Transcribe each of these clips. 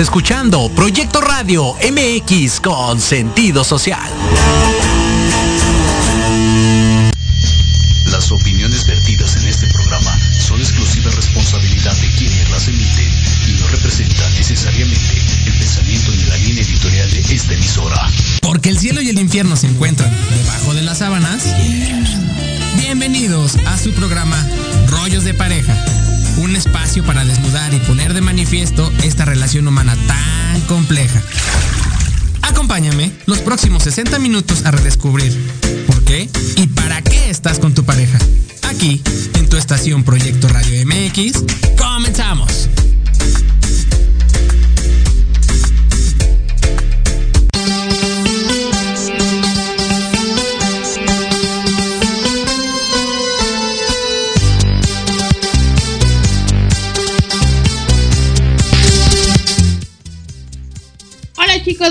escuchando Proyecto Radio MX con sentido social. Las opiniones vertidas en este programa son exclusiva responsabilidad de quienes las emiten y no representan necesariamente el pensamiento ni la línea editorial de esta emisora. Porque el cielo y el infierno se encuentran debajo de las sábanas. Bienvenidos a su programa Rollos de Pareja un espacio para desnudar y poner de manifiesto esta relación humana tan compleja. Acompáñame los próximos 60 minutos a redescubrir por qué y para qué estás con tu pareja. Aquí, en tu estación Proyecto Radio MX, comenzamos.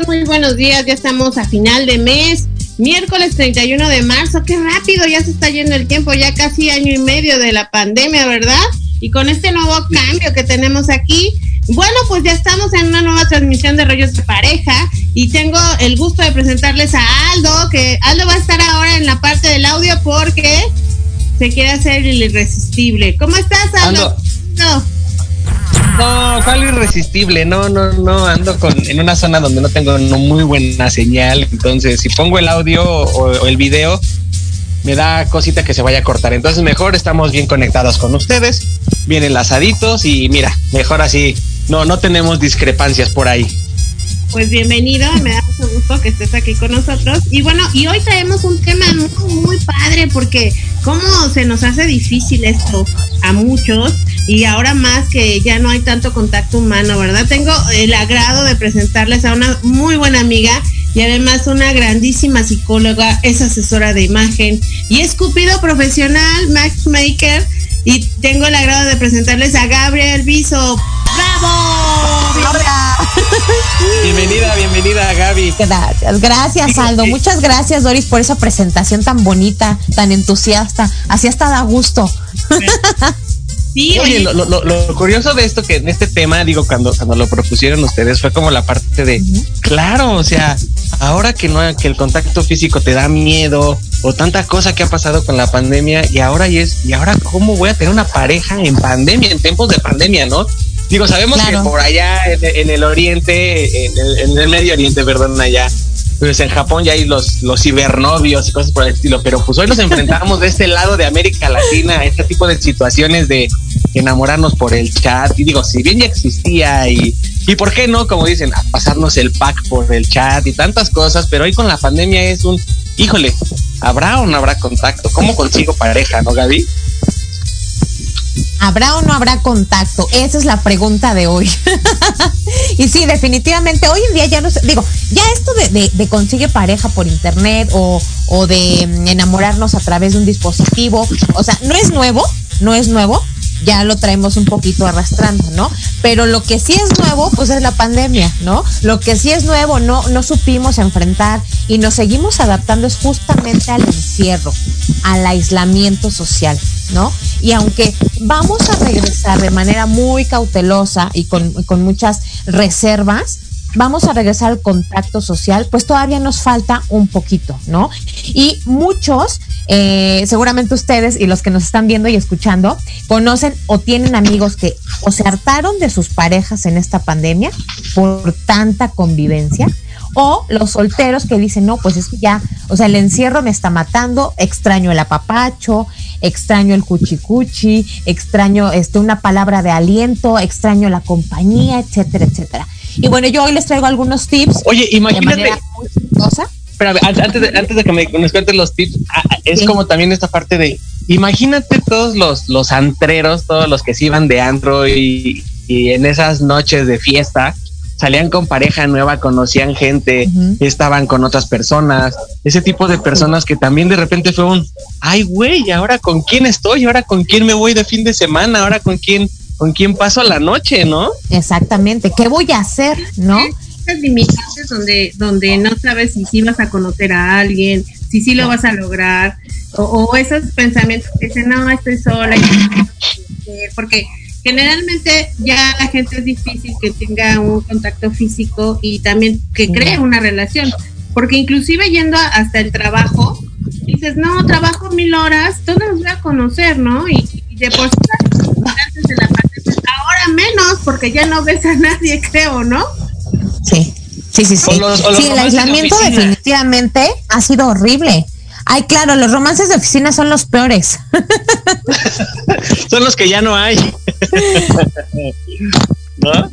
Muy buenos días. Ya estamos a final de mes, miércoles 31 de marzo. Qué rápido ya se está yendo el tiempo, ya casi año y medio de la pandemia, ¿verdad? Y con este nuevo cambio que tenemos aquí, bueno, pues ya estamos en una nueva transmisión de Rollos de Pareja y tengo el gusto de presentarles a Aldo, que Aldo va a estar ahora en la parte del audio porque se quiere hacer el irresistible. ¿Cómo estás, Aldo? No, ¿cuál irresistible? No, no, no, ando con, en una zona donde no tengo muy buena señal, entonces si pongo el audio o, el video, me da cosita que se vaya a cortar. Entonces mejor estamos bien conectados con ustedes, bien enlazaditos y mira, mejor así, no, no tenemos discrepancias por ahí. Pues bienvenido, me da mucho gusto que estés aquí con nosotros. Y bueno, y hoy traemos un tema muy, muy padre porque cómo se nos hace difícil esto a muchos y ahora más que ya no hay tanto contacto humano, ¿verdad? Tengo el agrado de presentarles a una muy buena amiga y además una grandísima psicóloga, es asesora de imagen y es cupido profesional, matchmaker y tengo el agrado de presentarles a Gabriel Viso. ¡Bravo! Bienvenida, bienvenida Gaby. Gracias, gracias Aldo. Muchas gracias Doris por esa presentación tan bonita, tan entusiasta. Así hasta da gusto. Oye, Lo, curioso de esto que en este tema, digo, cuando, cuando lo propusieron ustedes, fue como la parte de, claro, o sea, ahora que no, que el contacto físico te da miedo o tanta cosa que ha pasado con la pandemia y ahora y es, y ahora cómo voy a tener una pareja en pandemia, en tiempos de pandemia, ¿no? Digo, sabemos que por allá en, el oriente, en el, en el Medio Oriente, perdón, allá, pues en Japón ya hay los, los cibernovios y cosas por el estilo, pero pues hoy nos enfrentamos de este lado de América Latina a este tipo de situaciones de enamorarnos por el chat. Y digo, si bien ya existía y, y por qué no, como dicen, a pasarnos el pack por el chat y tantas cosas, pero hoy con la pandemia es un, híjole, ¿habrá o no habrá contacto? ¿Cómo consigo pareja, no, Gaby? ¿Habrá o no habrá contacto? Esa es la pregunta de hoy. y sí, definitivamente, hoy en día ya no sé, digo, ya esto de, de, consigue pareja por internet o, o de mm, enamorarnos a través de un dispositivo, o sea, no es nuevo, no es nuevo, ya lo traemos un poquito arrastrando, ¿no? Pero lo que sí es nuevo, pues es la pandemia, ¿no? Lo que sí es nuevo, no, no supimos enfrentar y nos seguimos adaptando es justamente al encierro, al aislamiento social, ¿no? Y aunque vamos a regresar de manera muy cautelosa y con, muchas reservas, vamos a regresar al contacto social, pues todavía nos falta un poquito, ¿no? Y muchos, eh, seguramente ustedes y los que nos están viendo y escuchando, conocen o tienen amigos que o se hartaron de sus parejas en esta pandemia por tanta convivencia. O los solteros que dicen, no, pues es que ya, o sea, el encierro me está matando, extraño el apapacho, extraño el cuchicuchi, extraño este, una palabra de aliento, extraño la compañía, etcétera, etcétera. Y bueno, yo hoy les traigo algunos tips. Oye, imagínate. Espera, antes de, antes de que me, nos cuentes los tips, es como también esta parte de, imagínate todos los, los antreros, todos los que se iban de antro y, en esas noches de fiesta, salían con pareja nueva, conocían gente, estaban con otras personas, ese tipo de personas que también de repente fue un, ay güey, ahora con quién estoy, ahora con quién me voy de fin de semana, ahora con quién con quién paso la noche, ¿no? Exactamente, ¿qué voy a hacer, no? Esas limitantes donde, donde no sabes si sí vas a conocer a alguien, si sí lo vas a lograr, o, esos pensamientos que dicen, no, estoy sola, porque generalmente ya la gente es difícil que tenga un contacto físico y también que cree una relación, porque inclusive yendo hasta el trabajo, dices, no, trabajo mil horas, todos nos voy a conocer, ¿no? Y, de por sí antes de la Ahora menos, porque ya no ves a nadie, creo, ¿no? Sí, sí, sí, sí. sí, el aislamiento definitivamente ha sido horrible. Ay, claro, los romances de oficina son los peores. son los que ya no hay. ¿No? Eran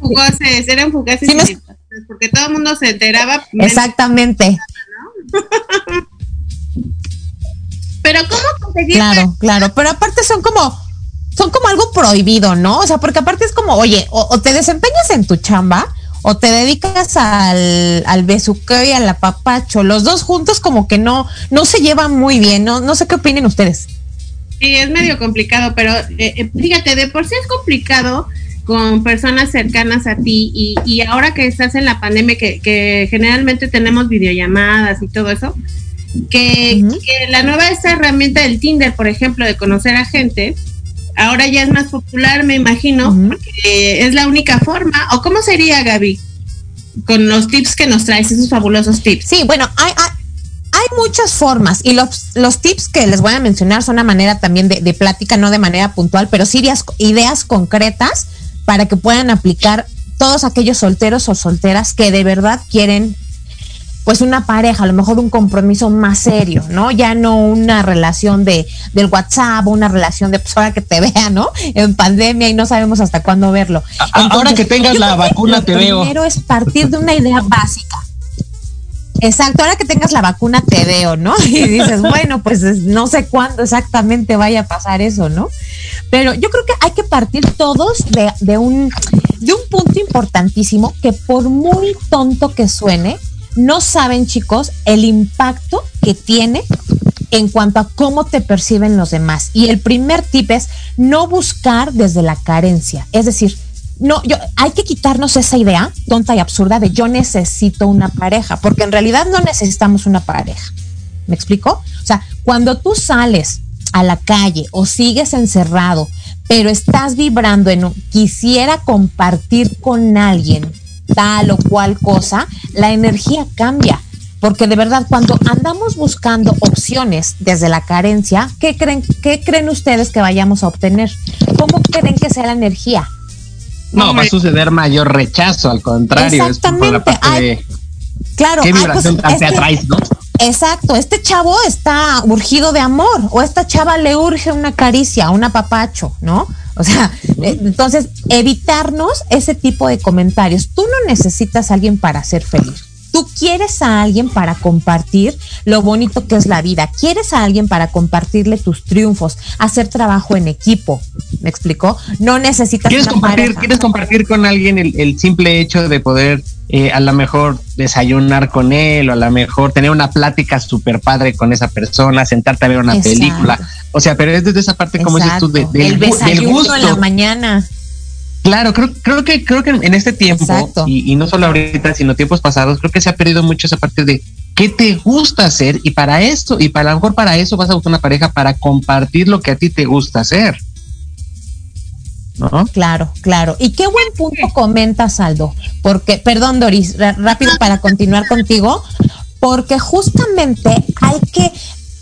fugaces, eran fugaces. Porque todo el mundo se enteraba. Exactamente. Pero ¿cómo conseguir? Claro, claro. Pero aparte son como son como algo prohibido, ¿no? O sea, porque aparte es como, oye, o, te desempeñas en tu chamba o te dedicas al, al besuqueo y al apapacho. Los dos juntos como que no, no se llevan muy bien, ¿no? No sé qué opinen ustedes. Sí, es medio complicado, pero eh, eh, fíjate, de por sí es complicado con personas cercanas a ti y, y ahora que estás en la pandemia, que, que generalmente tenemos videollamadas y todo eso, que, que la nueva esta herramienta del Tinder, por ejemplo, de conocer a gente, ahora ya es más popular, me imagino, porque es la única forma. ¿O cómo sería, Gaby? Con los tips que nos traes, esos fabulosos tips. Sí, bueno, hay, hay, muchas formas y los, los tips que les voy a mencionar son una manera también de, de plática, no de manera puntual, pero sí ideas, ideas concretas para que puedan aplicar todos aquellos solteros o solteras que de verdad quieren pues una pareja, a lo mejor un compromiso más serio, ¿no? Ya no una relación de del WhatsApp, una relación de pues ahora que te vea, ¿no? En pandemia y no sabemos hasta cuándo verlo. ahora que tengas la vacuna te veo. Primero es partir de una idea básica. Exacto, ahora que tengas la vacuna te veo, ¿no? Y dices, bueno, pues no sé cuándo exactamente vaya a pasar eso, ¿no? Pero yo creo que hay que partir todos de, de, un, de un punto importantísimo que por muy tonto que suene, no saben, chicos, el impacto que tiene en cuanto a cómo te perciben los demás. Y el primer tip es no buscar desde la carencia. Es decir, no, yo, hay que quitarnos esa idea tonta y absurda de yo necesito una pareja, porque en realidad no necesitamos una pareja. ¿Me explico? O sea, cuando tú sales a la calle o sigues encerrado, pero estás vibrando en quisiera compartir con alguien tal o cual cosa, la energía cambia. Porque de verdad, cuando andamos buscando opciones desde la carencia, ¿qué creen, qué creen ustedes que vayamos a obtener? ¿Cómo creen que sea la energía? No, va a suceder mayor rechazo, al contrario. Exactamente. claro, ¿qué pues, este ¿no? Exacto, este chavo está urgido de amor o esta chava le urge una caricia, un apapacho, ¿no? O sea, eh, entonces, evitarnos ese tipo de comentarios. Tú no necesitas a alguien para ser feliz. Tú quieres a alguien para compartir lo bonito que es la vida. Quieres a alguien para compartirle tus triunfos, hacer trabajo en equipo. ¿Me explicó? No necesitas ¿Quieres compartir. ¿Quieres compartir con alguien el, el simple hecho de poder eh, a lo mejor desayunar con él o a lo mejor tener una plática súper padre con esa persona, sentarte a ver una Exacto. película? O sea, pero es desde esa parte, como dices tú, de- del, el del desayuno gusto. en la mañana. Claro, creo, creo que creo que en este tiempo y no solo ahorita, sino tiempos pasados, creo que se ha perdido mucho esa parte de qué te gusta hacer y para esto y para a lo mejor para eso vas a buscar una pareja para compartir lo que a ti te gusta hacer. ¿No? Claro, claro. Y qué buen punto comentas, Aldo. Porque, perdón, Doris, rápido para continuar contigo, porque justamente hay que,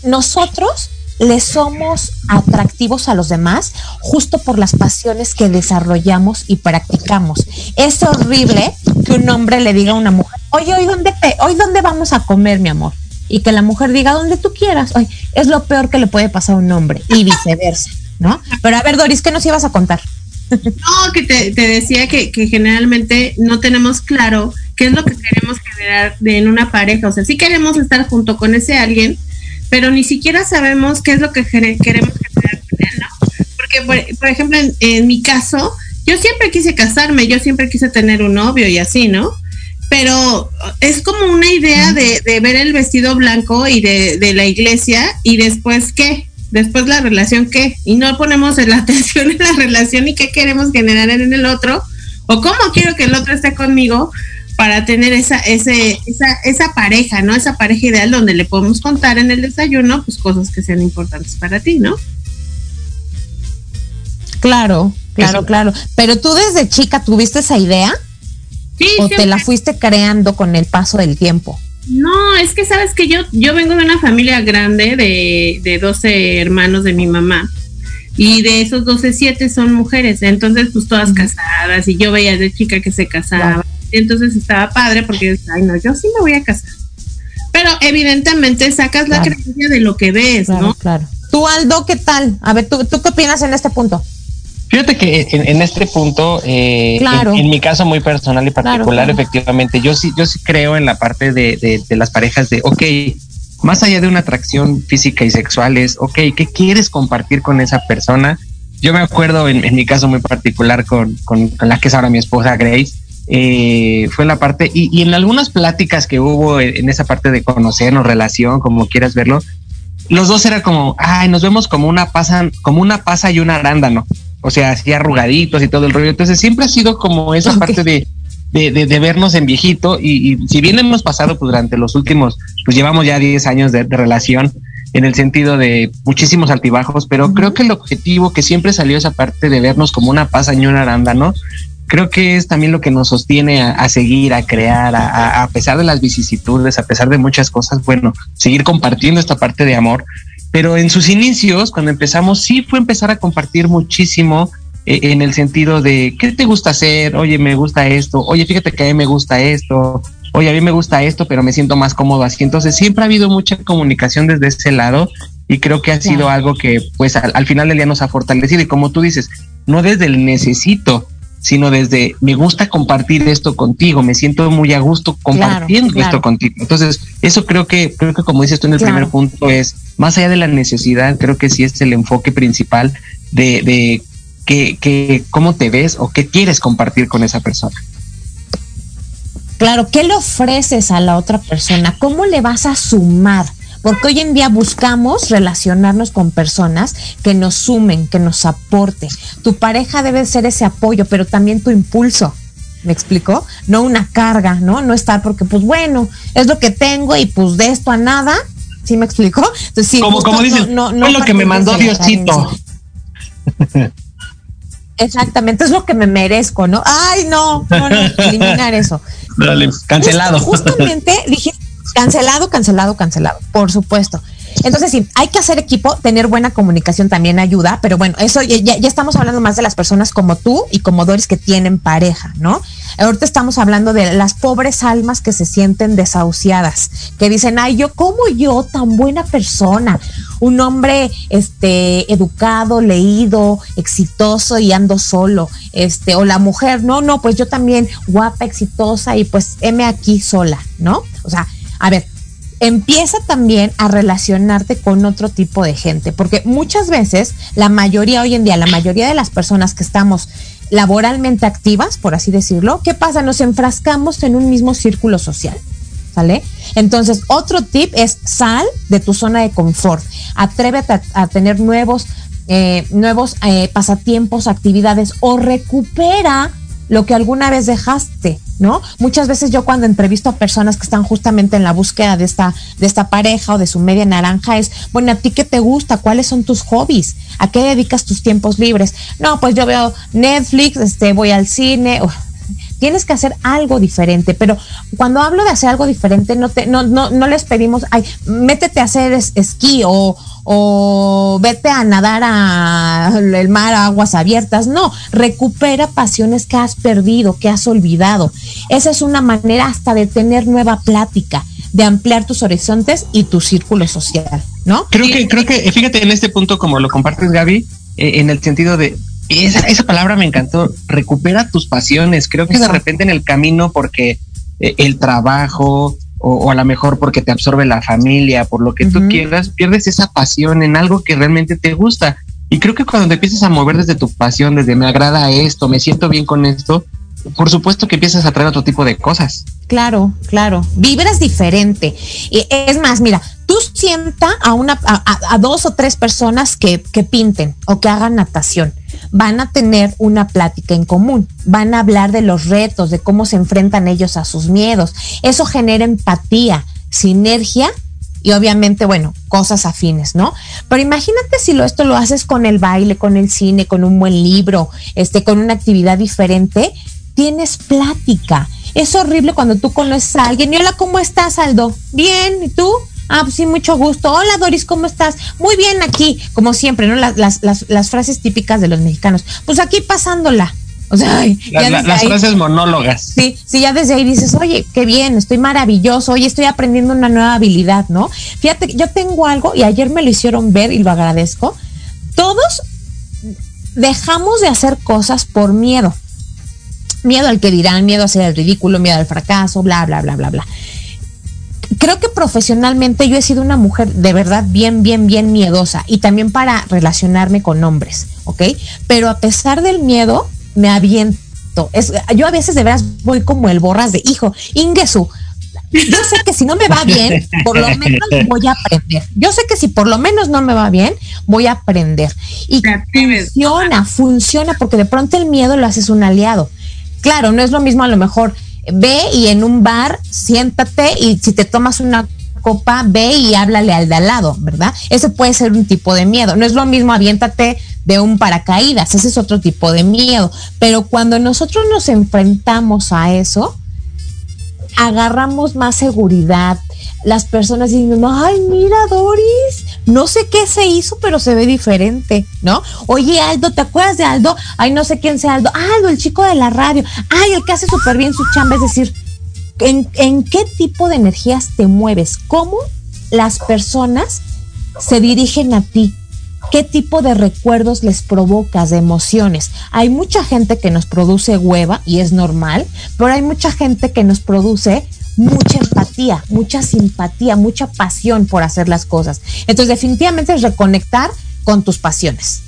nosotros le somos atractivos a los demás justo por las pasiones que desarrollamos y practicamos. Es horrible que un hombre le diga a una mujer, oye, hoy dónde te, hoy dónde vamos a comer, mi amor. Y que la mujer diga donde tú quieras. Ay, es lo peor que le puede pasar a un hombre y viceversa, ¿no? Pero a ver, Doris, ¿qué nos ibas a contar? No, que te, te decía que, que generalmente no tenemos claro qué es lo que queremos generar en una pareja. O sea, sí queremos estar junto con ese alguien, pero ni siquiera sabemos qué es lo que queremos generar con él, ¿no? Porque, por, por ejemplo, en, en mi caso, yo siempre quise casarme, yo siempre quise tener un novio y así, ¿no? Pero es como una idea de, de ver el vestido blanco y de, de la iglesia y después qué, después la relación qué, y no ponemos la atención en la relación y qué queremos generar en el otro, o cómo quiero que el otro esté conmigo para tener esa, ese, esa, esa pareja, ¿no? Esa pareja ideal donde le podemos contar en el desayuno, pues cosas que sean importantes para ti, ¿no? Claro, claro, Eso. claro. Pero tú desde chica tuviste esa idea Sí, o te la fuiste creando con el paso del tiempo. No, es que sabes que yo, yo vengo de una familia grande de, de 12 hermanos de mi mamá. Y de esos 12, 7 son mujeres. Entonces, pues todas casadas. Y yo veía de chica que se casaba. Entonces estaba padre porque yo decía, ay, no, yo sí me voy a casar. Pero evidentemente sacas la creencia de lo que ves, Claro, ¿no? claro. Tú, Aldo, ¿qué tal? A ver, ¿tú, ¿tú qué opinas en este punto? Fíjate que en, en este punto, eh, Claro. en, en mi caso muy personal y particular, Claro, claro. efectivamente, yo sí, yo sí creo en la parte de, de- de las parejas de, ok, más allá de una atracción física y sexual es, ok, ¿qué quieres compartir con esa persona? Yo me acuerdo en, en mi caso muy particular con, con- con la que es ahora mi esposa Grace, eh, fue la parte, y, y en algunas pláticas que hubo en, en esa parte de conocernos, relación, como quieras verlo, los dos era como, ay, nos vemos como una pasa, como una pasa y un arándano. O sea, así arrugaditos y todo el rollo. Entonces siempre ha sido como esa parte de, de, de- de vernos en viejito. Y, y si bien hemos pasado pues, durante los últimos, pues llevamos ya 10 años de, de relación en el sentido de muchísimos altibajos, pero creo que el objetivo que siempre salió esa parte de vernos como una pasa y un arándano, creo que es también lo que nos sostiene a, a seguir, a crear, a, a- a pesar de las vicisitudes, a pesar de muchas cosas, bueno, seguir compartiendo esta parte de amor. Pero en sus inicios, cuando empezamos, sí fue empezar a compartir muchísimo eh, en el sentido de, ¿qué te gusta hacer? Oye, me gusta esto. Oye, fíjate que a mí me gusta esto. Oye, a mí me gusta esto, pero me siento más cómodo así. Entonces, siempre ha habido mucha comunicación desde ese lado y creo que ha sido Claro. algo que, pues, al, al final del día nos ha fortalecido. Y como tú dices, no desde el necesito, sino desde me gusta compartir esto contigo, me siento muy a gusto compartiendo claro. esto contigo. Entonces, eso creo que, creo que como dices tú en el Claro. primer punto es, más allá de la necesidad, creo que sí es el enfoque principal de, de que, que cómo te ves o qué quieres compartir con esa persona. Claro, ¿qué le ofreces a la otra persona? ¿Cómo le vas a sumar? Porque hoy en día buscamos relacionarnos con personas que nos sumen, que nos aporten. Tu pareja debe ser ese apoyo, pero también tu impulso. ¿Me explicó? No una carga, ¿no? No estar porque, pues bueno, es lo que tengo y pues de esto a nada. ¿Sí me explicó? Entonces, sí, como, como dices, no- no- no fue lo que me mandó Diosito. Exactamente, es lo que me merezco, ¿no? Ay, no, no, no, eliminar eso. Dale, cancelado. Justamente dije, cancelado, cancelado, cancelado, por supuesto. Entonces sí, hay que hacer equipo, tener buena comunicación también ayuda, pero bueno, eso ya, estamos hablando más de las personas como tú y como Doris que tienen pareja, ¿no? Ahorita estamos hablando de las pobres almas que se sienten desahuciadas, que dicen, ay, yo como yo, tan buena persona, un hombre este educado, leído, exitoso y ando solo, este, o la mujer, no, no, pues yo también guapa, exitosa y pues heme aquí sola, ¿no? O sea, a ver, empieza también a relacionarte con otro tipo de gente, porque muchas veces la mayoría hoy en día, la mayoría de las personas que estamos laboralmente activas, por así decirlo, ¿qué pasa? Nos enfrascamos en un mismo círculo social. ¿Sale? Entonces, otro tip es sal de tu zona de confort. Atrévete a, tener nuevos, eh, nuevos eh, pasatiempos, actividades o recupera lo que alguna vez dejaste, ¿no? Muchas veces yo cuando entrevisto a personas que están justamente en la búsqueda de esta, de esta pareja o de su media naranja es, bueno, ¿a ti qué te gusta? ¿Cuáles son tus hobbies? ¿A qué dedicas tus tiempos libres? No, pues yo veo Netflix, este, voy al cine. Tienes que hacer algo diferente, pero cuando hablo de hacer algo diferente, no, te, no, no, no les pedimos, ay, métete a hacer esquí o, o vete a nadar al mar a aguas abiertas. No, recupera pasiones que has perdido, que has olvidado. Esa es una manera hasta de tener nueva plática, de ampliar tus horizontes y tu círculo social, ¿no? Creo que, creo que, fíjate en este punto, como lo compartes, Gaby, eh, en el sentido de esa, esa palabra me encantó, recupera tus pasiones. Creo que de repente en el camino, porque eh, el trabajo, o, a lo mejor porque te absorbe la familia, por lo que tú quieras, pierdes esa pasión en algo que realmente te gusta. Y creo que cuando te empiezas a mover desde tu pasión, desde me agrada esto, me siento bien con esto, por supuesto que empiezas a traer otro tipo de cosas. Claro, claro. Vibras diferente. Es más, mira, tú sienta a una, a, dos o tres personas que, que, pinten o que hagan natación. Van a tener una plática en común, van a hablar de los retos, de cómo se enfrentan ellos a sus miedos. Eso genera empatía, sinergia y obviamente, bueno, cosas afines, ¿no? Pero imagínate si lo, esto lo haces con el baile, con el cine, con un buen libro, este, con una actividad diferente, tienes plática. Es horrible cuando tú conoces a alguien y hola, ¿cómo estás, Aldo? Bien, ¿y tú? Ah, pues sí, mucho gusto. Hola Doris, ¿cómo estás? Muy bien aquí, como siempre, ¿no? Las, las, las, las frases típicas de los mexicanos. Pues aquí pasándola. O sea, las frases monólogas. Sí, sí, ya desde ahí dices, oye, qué bien, estoy maravilloso, oye, estoy aprendiendo una nueva habilidad, ¿no? Fíjate, yo tengo algo y ayer me lo hicieron ver y lo agradezco. Todos dejamos de hacer cosas por miedo. Miedo al que dirán, miedo a hacer el ridículo, miedo al fracaso, bla, bla, bla, bla, bla creo que profesionalmente yo he sido una mujer de verdad bien, bien, bien miedosa y también para relacionarme con hombres, ¿ok? Pero a pesar del miedo, me aviento. Es, yo a veces de veras voy como el borras de hijo, Ingesu. Yo sé que si no me va bien, por lo menos voy a aprender. Yo sé que si por lo menos no me va bien, voy a aprender. Y funciona, funciona, porque de pronto el miedo lo haces un aliado. Claro, no es lo mismo a lo mejor ve y en un bar siéntate y si te tomas una copa, ve y háblale al de al lado, ¿verdad? Ese puede ser un tipo de miedo. No es lo mismo aviéntate de un paracaídas, ese es otro tipo de miedo. Pero cuando nosotros nos enfrentamos a eso, agarramos más seguridad. Las personas dicen, ay, mira, Doris, no sé qué se hizo, pero se ve diferente, ¿no? Oye, Aldo, ¿te acuerdas de Aldo? Ay, no sé quién sea Aldo. Aldo, el chico de la radio. Ay, el que hace súper bien su chamba. Es decir, ¿en, ¿en qué tipo de energías te mueves? ¿Cómo las personas se dirigen a ti? ¿Qué tipo de recuerdos les provocas, de emociones? Hay mucha gente que nos produce hueva y es normal, pero hay mucha gente que nos produce mucha empatía, mucha simpatía, mucha pasión por hacer las cosas. Entonces, definitivamente es reconectar con tus pasiones.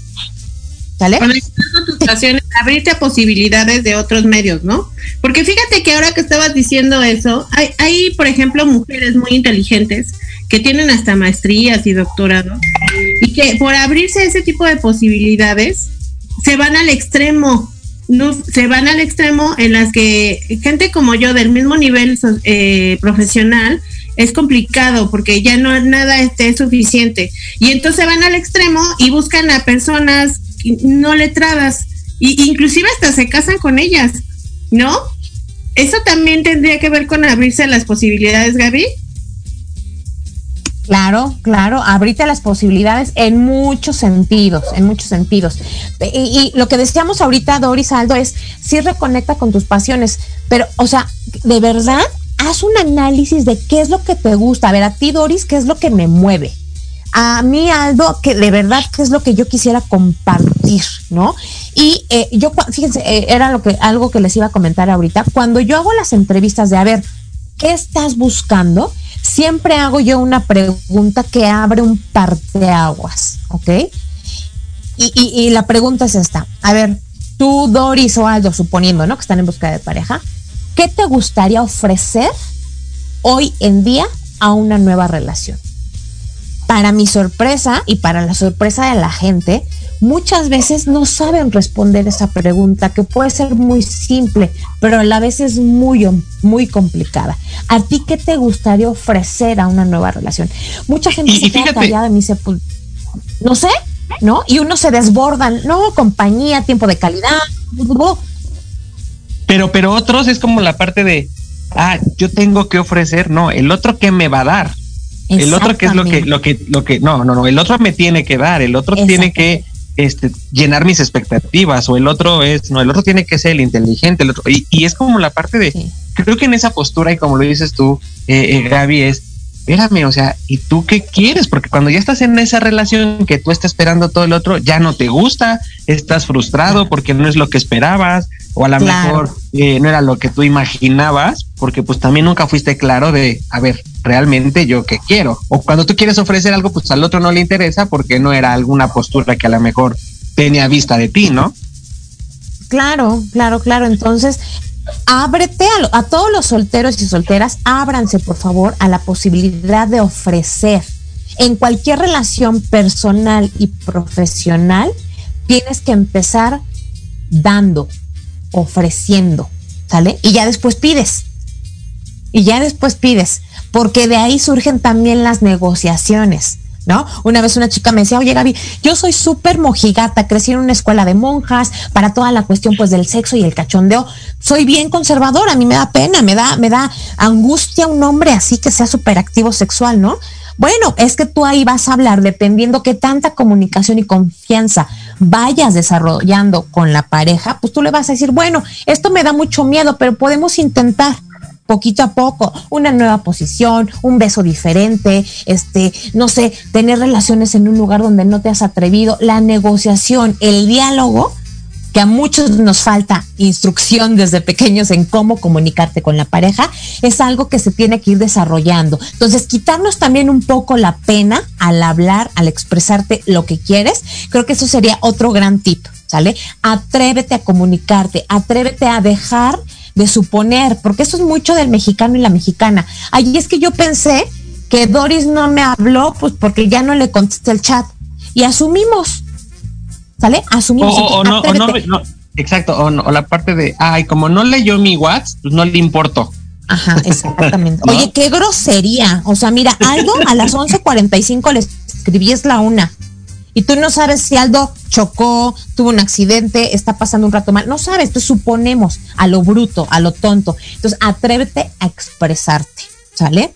¿Sale? Conectar con tus pasiones, abrirte a posibilidades de otros medios, ¿no? Porque fíjate que ahora que estabas diciendo eso, hay, hay por ejemplo, mujeres muy inteligentes que tienen hasta maestrías y doctorados y que por abrirse a ese tipo de posibilidades se van al extremo no, se van al extremo en las que gente como yo del mismo nivel eh, profesional es complicado porque ya no nada esté suficiente y entonces van al extremo y buscan a personas no letradas y inclusive hasta se casan con ellas, ¿no? Eso también tendría que ver con abrirse las posibilidades, Gaby. Claro, claro, abrite las posibilidades en muchos sentidos, en muchos sentidos. Y, lo que decíamos ahorita, Doris Aldo, es sí reconecta con tus pasiones, pero, o sea, de verdad, haz un análisis de qué es lo que te gusta. A ver, a ti, Doris, qué es lo que me mueve. A mí, Aldo, que de verdad, qué es lo que yo quisiera compartir, ¿no? Y eh, yo, fíjense, eh, era lo que, algo que les iba a comentar ahorita. Cuando yo hago las entrevistas de, a ver, ¿qué estás buscando? Siempre hago yo una pregunta que abre un parteaguas, ¿ok? Y, y, la pregunta es esta. A ver, tú, Doris o Aldo, suponiendo, ¿no? Que están en busca de pareja, ¿qué te gustaría ofrecer hoy en día a una nueva relación? Para mi sorpresa y para la sorpresa de la gente, muchas veces no saben responder esa pregunta que puede ser muy simple, pero a la vez es muy, muy complicada. ¿A ti qué te gustaría ofrecer a una nueva relación? Mucha gente se queda callada y me dice, pues, no sé, ¿no? Y uno se desborda, no, compañía, tiempo de calidad. Pero, pero otros es como la parte de, ah, yo tengo que ofrecer, no, el otro que me va a dar. El otro que es lo que, lo que, lo que, no, no, no, el otro me tiene que dar, el otro tiene que este, llenar mis expectativas o el otro es, no, el otro tiene que ser el inteligente, el otro, y, es como la parte de, creo que en esa postura y como lo dices tú, eh, eh, Gaby, es, espérame, o sea, ¿y tú qué quieres? Porque cuando ya estás en esa relación que tú estás esperando todo el otro, ya no te gusta, estás frustrado porque no es lo que esperabas, o a lo mejor eh, no era lo que tú imaginabas, porque pues también nunca fuiste claro de, a ver, realmente yo qué quiero. O cuando tú quieres ofrecer algo, pues al otro no le interesa porque no era alguna postura que a lo mejor tenía vista de ti, ¿no? Claro, claro, claro. Entonces, ábrete a, a todos los solteros y solteras, ábranse por favor a la posibilidad de ofrecer en cualquier relación personal y profesional, tienes que empezar dando, ofreciendo, ¿sale? Y ya después pides. Y ya después pides, porque de ahí surgen también las negociaciones. ¿No? Una vez una chica me decía, oye Gaby, yo soy súper mojigata, crecí en una escuela de monjas, para toda la cuestión pues del sexo y el cachondeo, soy bien conservadora, a mí me da pena, me da, me da angustia un hombre así que sea súper activo sexual, ¿no? Bueno, es que tú ahí vas a hablar dependiendo qué tanta comunicación y confianza vayas desarrollando con la pareja, pues tú le vas a decir, bueno, esto me da mucho miedo, pero podemos intentar poquito a poco, una nueva posición, un beso diferente, este, no sé, tener relaciones en un lugar donde no te has atrevido, la negociación, el diálogo que a muchos nos falta instrucción desde pequeños en cómo comunicarte con la pareja, es algo que se tiene que ir desarrollando. Entonces, quitarnos también un poco la pena al hablar, al expresarte lo que quieres, creo que eso sería otro gran tip, ¿sale? Atrévete a comunicarte, atrévete a dejar de suponer, porque eso es mucho del mexicano y la mexicana. Ahí es que yo pensé que Doris no me habló, pues porque ya no le contesté el chat. Y asumimos, ¿Sale? Asumimos. O, no, o no, exacto, o, o, la parte de, ay, como no leyó mi WhatsApp, pues no le importó. Ajá, exactamente. Oye, qué grosería. O sea, mira, Aldo a las 11.45 le escribí es la una. Y tú no sabes si Aldo chocó, tuvo un accidente, está pasando un rato mal. No sabes, tú suponemos a lo bruto, a lo tonto. Entonces, atrévete a expresarte, ¿sale?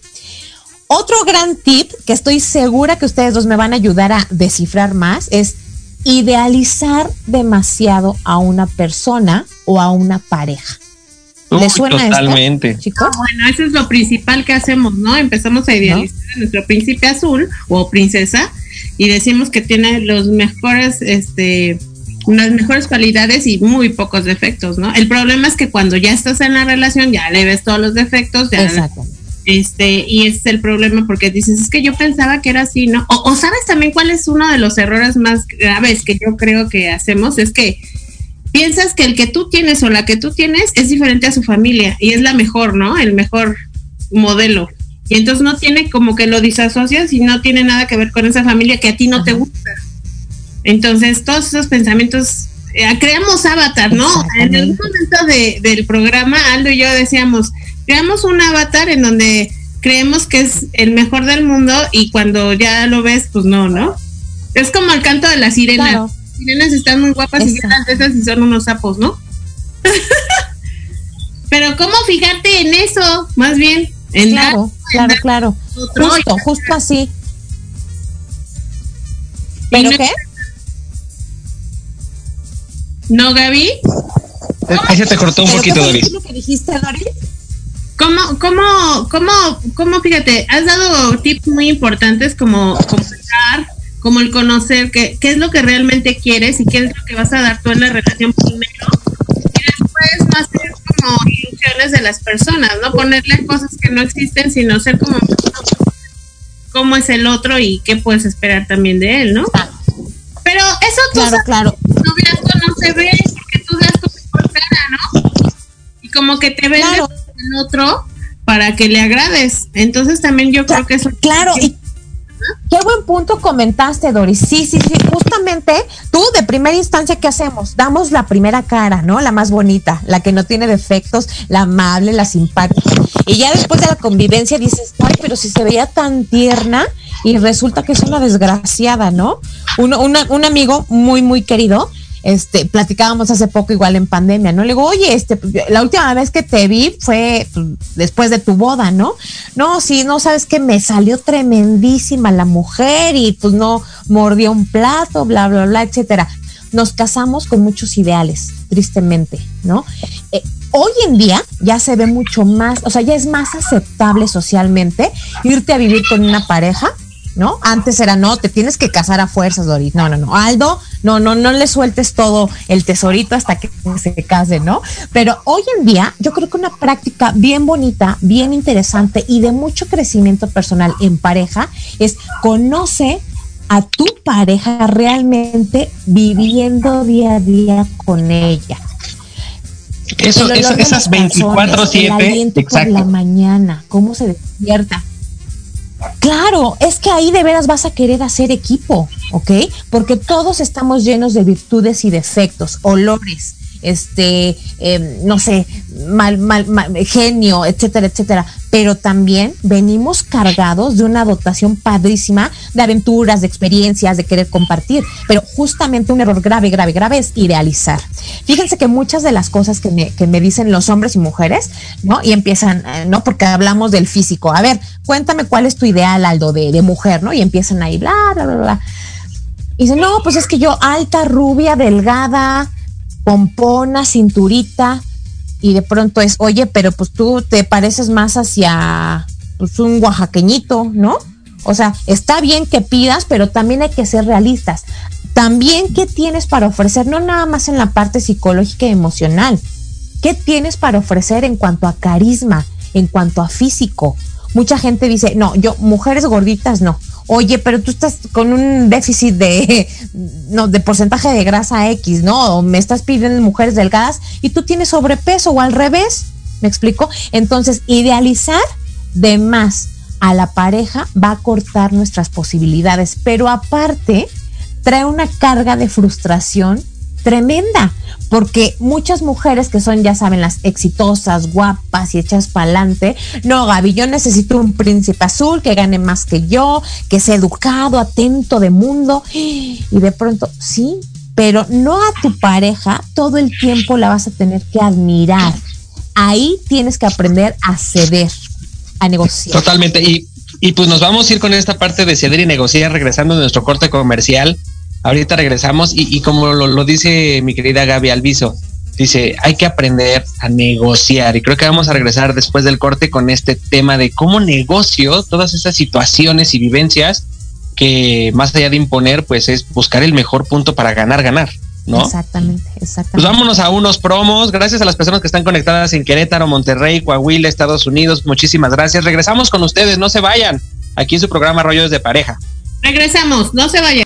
Otro gran tip que estoy segura que ustedes dos me van a ayudar a descifrar más es idealizar demasiado a una persona o a una pareja. ¿Le suena totalmente. chicos? Ah, bueno, eso es lo principal que hacemos, ¿no? Empezamos a idealizar a nuestro príncipe azul o princesa y decimos que tiene los mejores, este, unas mejores cualidades y muy pocos defectos, ¿no? El problema es que cuando ya estás en la relación ya le ves todos los defectos, ya Exacto. Este, y ese es el problema porque dices, es que yo pensaba que era así, ¿no? O, sabes también cuál es uno de los errores más graves que yo creo que hacemos, es que piensas que el que tú tienes o la que tú tienes es diferente a su familia y es la mejor, ¿no? El mejor modelo. Y entonces no tiene como que lo disasocias y no tiene nada que ver con esa familia que a ti no te gusta. Entonces, todos esos pensamientos, eh, creamos avatar, ¿no? En el momento de, del programa, Aldo y yo decíamos, creamos un avatar en donde creemos que es el mejor del mundo y cuando ya lo ves, pues no, ¿no? Es como el canto de las sirenas. Las sirenas están muy guapas y esas y son unos sapos, ¿no? Pero ¿cómo fijarte en eso? Más bien, en Claro, claro, claro. Justo, justo así. ¿Pero no- qué? ¿No, Gaby? Ahí se te cortó un ¿Pero poquito, lo que dijiste, Doris? ¿Cómo, cómo, cómo, cómo, fíjate, has dado tips muy importantes como comunicar, como el conocer qué, qué es lo que realmente quieres y qué es lo que vas a dar tú en la relación primero. Y después hacer como ilusiones de las personas, ¿no? Ponerle cosas que no existen, sino ser como cómo es el otro y qué puedes esperar también de él, ¿no? Pero eso tú Claro, sabes, claro. noviazgo no se ve porque tú das tu mejor cara, ¿no? Y como que te Claro. el otro para que le agrades. Entonces también yo creo que eso Claro, y qué buen punto comentaste, Doris. Sí, sí, sí, justamente tú de primera instancia, ¿qué hacemos? Damos la primera cara, ¿no? La más bonita, la que no tiene defectos, la amable, la simpática. Y ya después de la convivencia dices, ay, pero si se veía tan tierna y resulta que es una desgraciada, ¿no? Uno, una- un amigo muy, muy querido, este, platicábamos hace poco igual en pandemia, ¿no? Le digo, oye, este, pues, la última vez que te vi fue pues, después de tu boda, ¿no? No, sí, no sabes que me salió tremendísima la mujer y pues no mordió un plato, bla, bla, bla, etcétera. Nos casamos con muchos ideales, tristemente, ¿no? Eh, hoy en día ya se ve mucho más, o sea, ya es más aceptable socialmente irte a vivir con una pareja ¿no? Antes era, no, te tienes que casar a fuerzas, Doris. No, no, no. Aldo, no, no, no le sueltes todo el tesorito hasta que se case, ¿no? Pero hoy en día, yo creo que una práctica bien bonita, bien interesante y de mucho crecimiento personal en pareja es conoce a tu pareja realmente viviendo día a día con ella. Eso, eso- esas los calzones, el 24-7. aliento por la Exacto. mañana, cómo se despierta. Claro, es que ahí de veras vas a querer hacer equipo, ¿ok? Porque todos estamos llenos de virtudes y defectos, olores, este, eh, no sé, mal, mal, mal, genio, etcétera, etcétera. Pero también venimos cargados de una dotación padrísima de aventuras, de experiencias, de querer compartir. Pero justamente un error grave, grave, grave es idealizar. Fíjense que muchas de las cosas que me, que me dicen los hombres y mujeres, ¿no? Y empiezan, eh, ¿no? Porque hablamos del físico. A ver, cuéntame cuál es tu ideal, Aldo, de, de mujer, ¿no? Y empiezan ahí, bla, bla, bla, bla. Y dicen, no, pues es que yo alta, rubia, delgada, pompona, cinturita. Y de pronto es, oye, pero pues tú te pareces más hacia pues, un oaxaqueñito, ¿no? O sea, está bien que pidas, pero también hay que ser realistas. También, ¿qué tienes para ofrecer? No nada más en la parte psicológica y emocional. ¿Qué tienes para ofrecer en cuanto a carisma, en cuanto a físico? Mucha gente dice, no, yo, mujeres gorditas, no. Oye, pero tú estás con un déficit de, no, de porcentaje de grasa X, ¿no? O me estás pidiendo mujeres delgadas y tú tienes sobrepeso o al revés. ¿Me explico? Entonces, idealizar de más a la pareja va a cortar nuestras posibilidades, pero aparte trae una carga de frustración tremenda, porque muchas mujeres que son, ya saben, las exitosas, guapas y hechas para adelante, no, Gaby, yo necesito un príncipe azul que gane más que yo, que sea educado, atento de mundo, y de pronto, sí, pero no a tu pareja, todo el tiempo la vas a tener que admirar. Ahí tienes que aprender a ceder, a negociar. Totalmente. Y, y pues nos vamos a ir con esta parte de ceder y negociar regresando de nuestro corte comercial. Ahorita regresamos y, y como lo, lo dice mi querida Gaby Alviso, dice, hay que aprender a negociar y creo que vamos a regresar después del corte con este tema de cómo negocio todas esas situaciones y vivencias que más allá de imponer, pues es buscar el mejor punto para ganar, ganar, ¿no? Exactamente, Pues exactamente. vámonos a unos promos. Gracias a las personas que están conectadas en Querétaro, Monterrey, Coahuila, Estados Unidos. Muchísimas gracias. Regresamos con ustedes. No se vayan. Aquí en su programa Rollos de Pareja. Regresamos, no se vayan.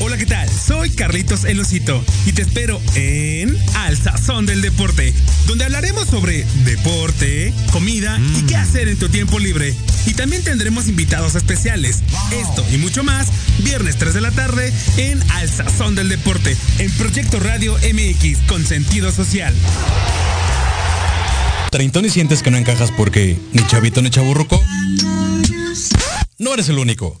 Hola, ¿qué tal? Soy Carlitos El Osito y te espero en Al Sazón del Deporte, donde hablaremos sobre deporte, comida y qué hacer en tu tiempo libre. Y también tendremos invitados especiales. Esto y mucho más, viernes 3 de la tarde en Al Sazón del Deporte, en Proyecto Radio MX con sentido social. Treintón y sientes que no encajas porque ni chavito ni chaburruco. No eres el único.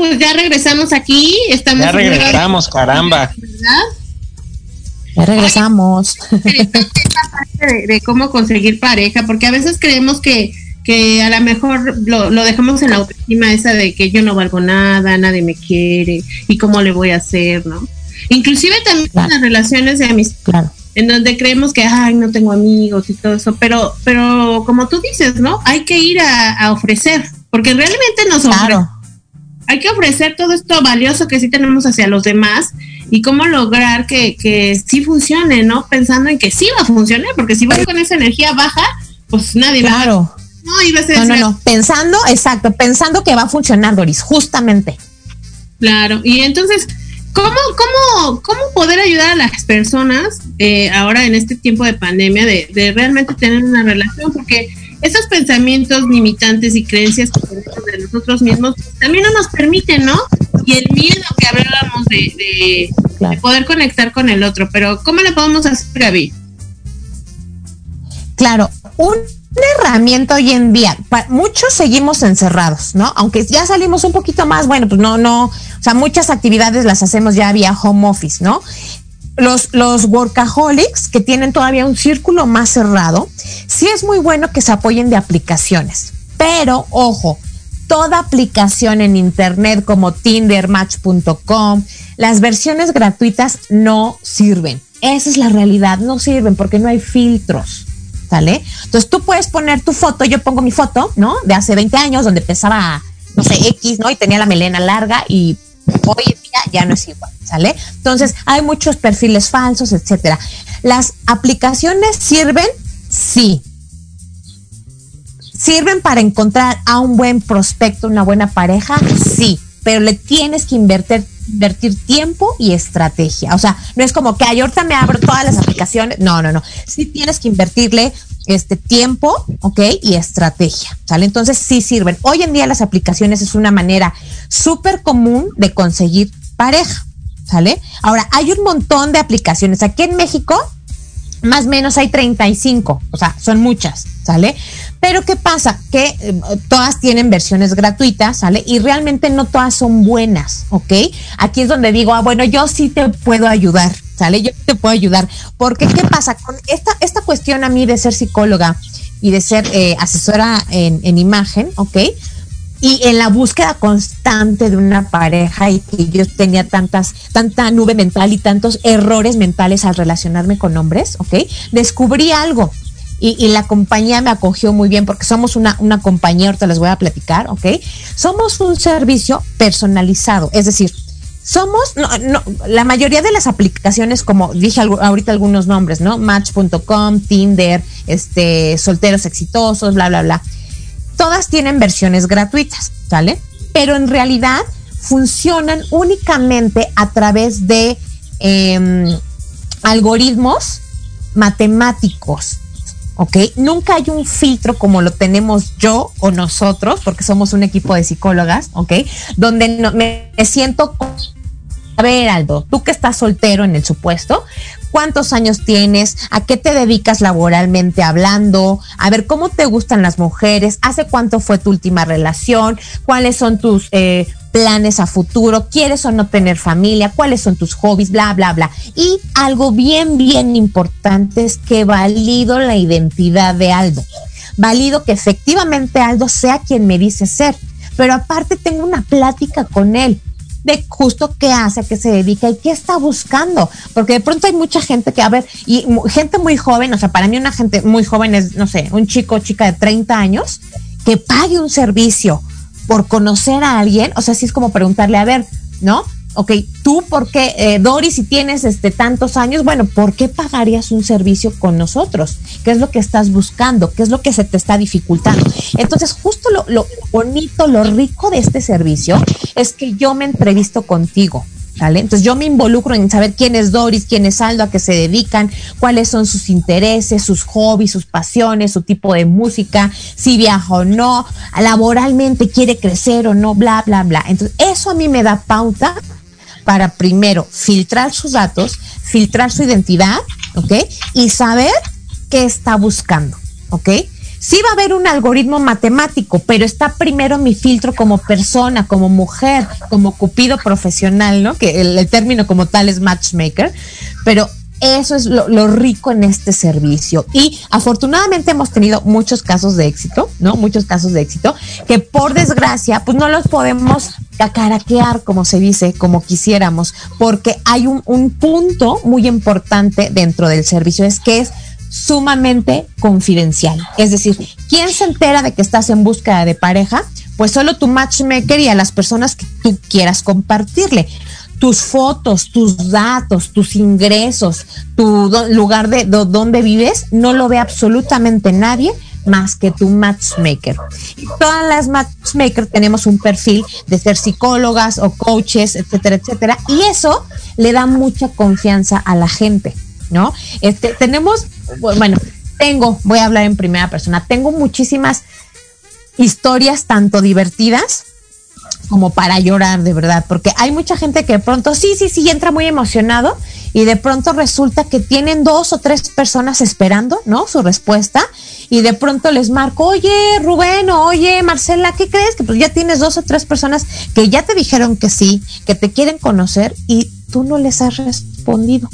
Pues ya regresamos aquí. Estamos Ya regresamos, caramba. Ya regresamos. de, de cómo conseguir pareja, porque a veces creemos que, que a lo mejor lo, lo dejamos en la autoestima esa de que yo no valgo nada, nadie me quiere, y cómo le voy a hacer, ¿no? Inclusive también Claro. en las relaciones de amistad, Claro. en donde creemos que, ay, no tengo amigos y todo eso, pero, pero como tú dices, ¿no? Hay que ir a, a ofrecer, porque realmente nos ofrecen Claro. Hay que ofrecer todo esto valioso que sí tenemos hacia los demás y cómo lograr que, que sí funcione, ¿no? Pensando en que sí va a funcionar, porque si vas con esa energía baja, pues nadie va Claro. No, iba a ser No, no, no. Pensando, exacto, pensando que va a funcionar, Doris, justamente. Claro, y entonces, ¿cómo, cómo, cómo poder ayudar a las personas eh, ahora en este tiempo de pandemia de, de realmente tener una relación? Porque esos pensamientos limitantes y creencias que tenemos de nosotros mismos también no nos permiten, ¿no? Y el miedo que hablábamos de, de, de Claro. poder conectar con el otro, pero ¿cómo le podemos hacer, Gaby? Claro, una herramienta hoy en día, pa- muchos seguimos encerrados, ¿no? Aunque ya salimos un poquito más, bueno, pues no, no, o sea, muchas actividades las hacemos ya vía home office, ¿no? Los, los workaholics que tienen todavía un círculo más cerrado, sí es muy bueno que se apoyen de aplicaciones, pero ojo, toda aplicación en internet como Tinder, Match.com, las versiones gratuitas no sirven. Esa es la realidad, no sirven porque no hay filtros. ¿Sale? Entonces tú puedes poner tu foto, yo pongo mi foto, ¿no? De hace 20 años, donde pesaba, no sé, X, ¿no? Y tenía la melena larga y hoy en día ya no es igual, ¿sale? Entonces hay muchos perfiles falsos, etcétera. ¿Las aplicaciones sirven? Sí. ¿Sirven para encontrar a un buen prospecto, una buena pareja? Sí, pero le tienes que invertir, invertir tiempo y estrategia. O sea, no es como que "Ay, ahorita me abro todas las aplicaciones. No, no, no. Sí tienes que invertirle este tiempo, ¿ok? Y estrategia, ¿sale? Entonces sí sirven. Hoy en día las aplicaciones es una manera súper común de conseguir pareja, ¿sale? Ahora, hay un montón de aplicaciones. Aquí en México, más o menos hay 35, o sea, son muchas, ¿sale? Pero ¿qué pasa? Que eh, todas tienen versiones gratuitas, ¿sale? Y realmente no todas son buenas, ¿ok? Aquí es donde digo, ah, bueno, yo sí te puedo ayudar, ¿sale? Yo te puedo ayudar. Porque ¿qué pasa? Con esta, esta cuestión a mí de ser psicóloga y de ser eh, asesora en, en imagen, ¿ok? y en la búsqueda constante de una pareja y que yo tenía tantas, tanta nube mental y tantos errores mentales al relacionarme con hombres, ¿ok? Descubrí algo. Y, la compañía me acogió muy bien porque somos una, una compañía, ahorita les voy a platicar, ¿ok? Somos un servicio personalizado, es decir, somos, la mayoría de las aplicaciones, como dije ahorita algunos nombres, ¿no? Match.com, Tinder, este, solteros exitosos, bla, bla, bla. Todas tienen versiones gratuitas, ¿sale? Pero en realidad funcionan únicamente a través de em, algoritmos matemáticos. ¿Ok? Nunca hay un filtro como lo tenemos yo o nosotros, porque somos un equipo de psicólogas, ¿ok? Donde no, me siento... A ver, Aldo, tú que estás soltero en el supuesto, ¿cuántos años tienes? ¿A qué te dedicas laboralmente hablando? A ver, ¿cómo te gustan las mujeres? ¿Hace cuánto fue tu última relación? ¿Cuáles son tus eh, planes a futuro, quieres o no tener familia, cuáles son tus hobbies, bla, bla, bla. Y algo bien, bien importante es que valido la identidad de Aldo. Valido que efectivamente Aldo sea quien me dice ser, pero aparte tengo una plática con él de justo qué hace, qué se dedica y qué está buscando. Porque de pronto hay mucha gente que, a ver, y gente muy joven, o sea, para mí una gente muy joven es, no sé, un chico o chica de 30 años que pague un servicio por conocer a alguien, o sea, sí es como preguntarle, a ver, ¿no? Ok, tú, ¿por qué, eh, Doris, si tienes este, tantos años, bueno, ¿por qué pagarías un servicio con nosotros? ¿Qué es lo que estás buscando? ¿Qué es lo que se te está dificultando? Entonces, justo lo, lo bonito, lo rico de este servicio es que yo me entrevisto contigo. Entonces yo me involucro en saber quién es Doris, quién es Aldo, a qué se dedican, cuáles son sus intereses, sus hobbies, sus pasiones, su tipo de música, si viaja o no, laboralmente quiere crecer o no, bla, bla, bla. Entonces eso a mí me da pauta para primero filtrar sus datos, filtrar su identidad, ¿ok? Y saber qué está buscando, ¿ok? Sí va a haber un algoritmo matemático, pero está primero mi filtro como persona, como mujer, como cupido profesional, ¿no? Que el, término como tal es matchmaker, pero eso es lo, rico en este servicio. Y afortunadamente hemos tenido muchos casos de éxito, ¿no? Muchos casos de éxito que por desgracia, pues no los podemos cacaraquear, como se dice, como quisiéramos, porque hay un, un punto muy importante dentro del servicio, es que es sumamente confidencial. Es decir, ¿quién se entera de que estás en búsqueda de pareja? Pues solo tu matchmaker y a las personas que tú quieras compartirle. Tus fotos, tus datos, tus ingresos, tu lugar de donde vives, no lo ve absolutamente nadie más que tu matchmaker. Y todas las matchmakers tenemos un perfil de ser psicólogas o coaches, etcétera, etcétera. Y eso le da mucha confianza a la gente. ¿no? Este, tenemos, bueno, tengo, voy a hablar en primera persona, tengo muchísimas historias tanto divertidas como para llorar de verdad, porque hay mucha gente que de pronto, sí, sí, sí, entra muy emocionado y de pronto resulta que tienen dos o tres personas esperando, ¿no? Su respuesta y de pronto les marco, oye, Rubén, oye, Marcela, ¿qué crees? Que pues ya tienes dos o tres personas que ya te dijeron que sí, que te quieren conocer y tú no les has respondido.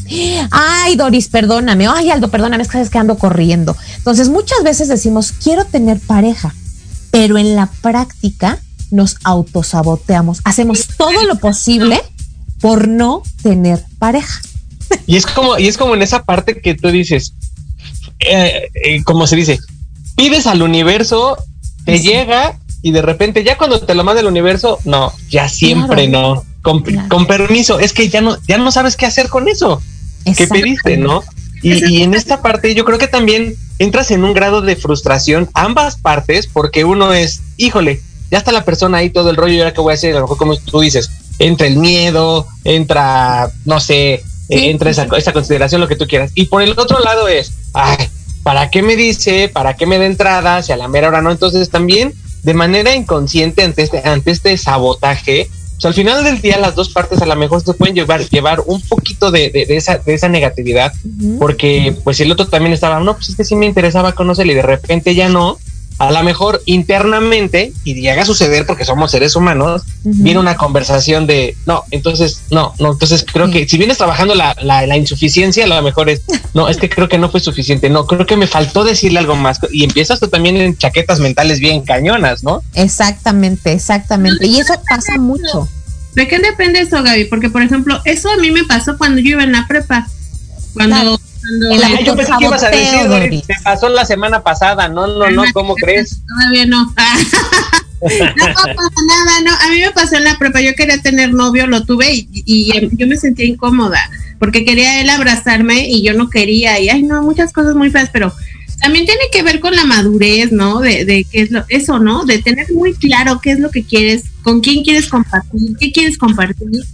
Ay, Doris, perdóname. Ay, Aldo, perdóname, es que sabes que ando corriendo. Entonces, muchas veces decimos, quiero tener pareja, pero en la práctica nos autosaboteamos. Hacemos todo lo posible por no tener pareja. Y es como, y es como en esa parte que tú dices, eh, eh, como se dice, pides al universo, te llega y de repente ya cuando te lo manda el universo, no, ya siempre no. Con, permiso, es que ya no, ya no sabes qué hacer con eso que pediste, ¿no? Y, en esta parte yo creo que también entras en un grado de frustración ambas partes porque uno es, híjole, ya está la persona ahí todo el rollo y ahora qué voy a hacer, a lo mejor como tú dices, entra el miedo, entra, no sé, entra esa, esa consideración, lo que tú quieras. Y por el otro lado es, ay, ¿para qué me dice? ¿Para qué me da entrada? Si a la mera hora no. Entonces también de manera inconsciente ante este, ante este sabotaje, pues al final del día las dos partes a lo mejor se pueden llevar, llevar un poquito de, de, esa, de esa negatividad, porque pues el otro también estaba, no, pues es que sí me interesaba conocerle y de repente ya no, a lo mejor internamente, y llega a suceder porque somos seres humanos, viene una conversación de, no, entonces, no, no, entonces creo que si vienes trabajando la, la, la, insuficiencia, a lo mejor es, no, es que creo que no fue suficiente, no, creo que me faltó decirle algo más, y empiezas tú también en chaquetas mentales bien cañonas, ¿no? Exactamente, exactamente, y eso pasa mucho. ¿De qué depende eso, Gaby? Porque, por ejemplo, eso a mí me pasó cuando yo iba en la prepa, cuando Yo pensé que ibas a decir, Doris, me pasó la semana pasada. No, no, no, ¿cómo crees? Todavía no. no pasa nada, no. A mí me pasó en la prepa. Yo quería tener novio, lo tuve y, y, em, yo me sentía incómoda porque quería él abrazarme y yo no quería. Y ay, no, muchas cosas muy feas, pero también tiene que ver con la madurez, ¿no? De, de qué es lo, eso, ¿no? De tener muy claro qué es lo que quieres, con quién quieres compartir, qué quieres compartir.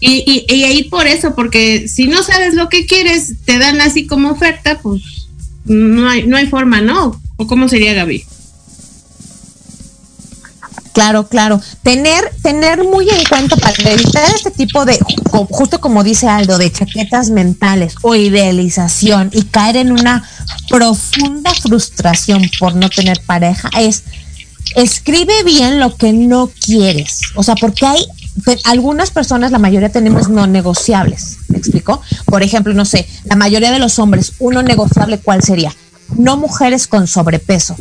Y, y, ir por eso, porque si no sabes lo que quieres, te dan así como oferta, pues no hay, no hay forma, ¿no? ¿O cómo sería Gaby? Claro, claro. Tener, tener muy en cuenta para evitar este tipo de, ju- justo como dice Aldo, de chaquetas mentales o idealización y caer en una profunda frustración por no tener pareja, es escribe bien lo que no quieres. O sea, porque hay algunas personas, la mayoría tenemos no negociables. ¿Me explico? Por ejemplo, no sé, la mayoría de los hombres, uno negociable, ¿cuál sería? No mujeres con sobrepeso.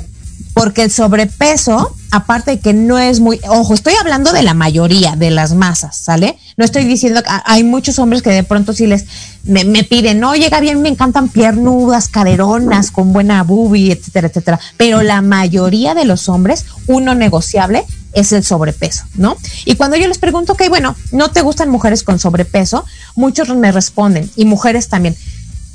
Porque el sobrepeso, aparte de que no es muy, ojo, estoy hablando de la mayoría, de las masas, ¿sale? No estoy diciendo que hay muchos hombres que de pronto sí les me, me piden, no, llega bien, me encantan piernudas, caderonas, con buena boobie, etcétera, etcétera. Pero la mayoría de los hombres, uno negociable es el sobrepeso, ¿no? Y cuando yo les pregunto, ok, bueno, ¿no te gustan mujeres con sobrepeso? Muchos me responden, y mujeres también.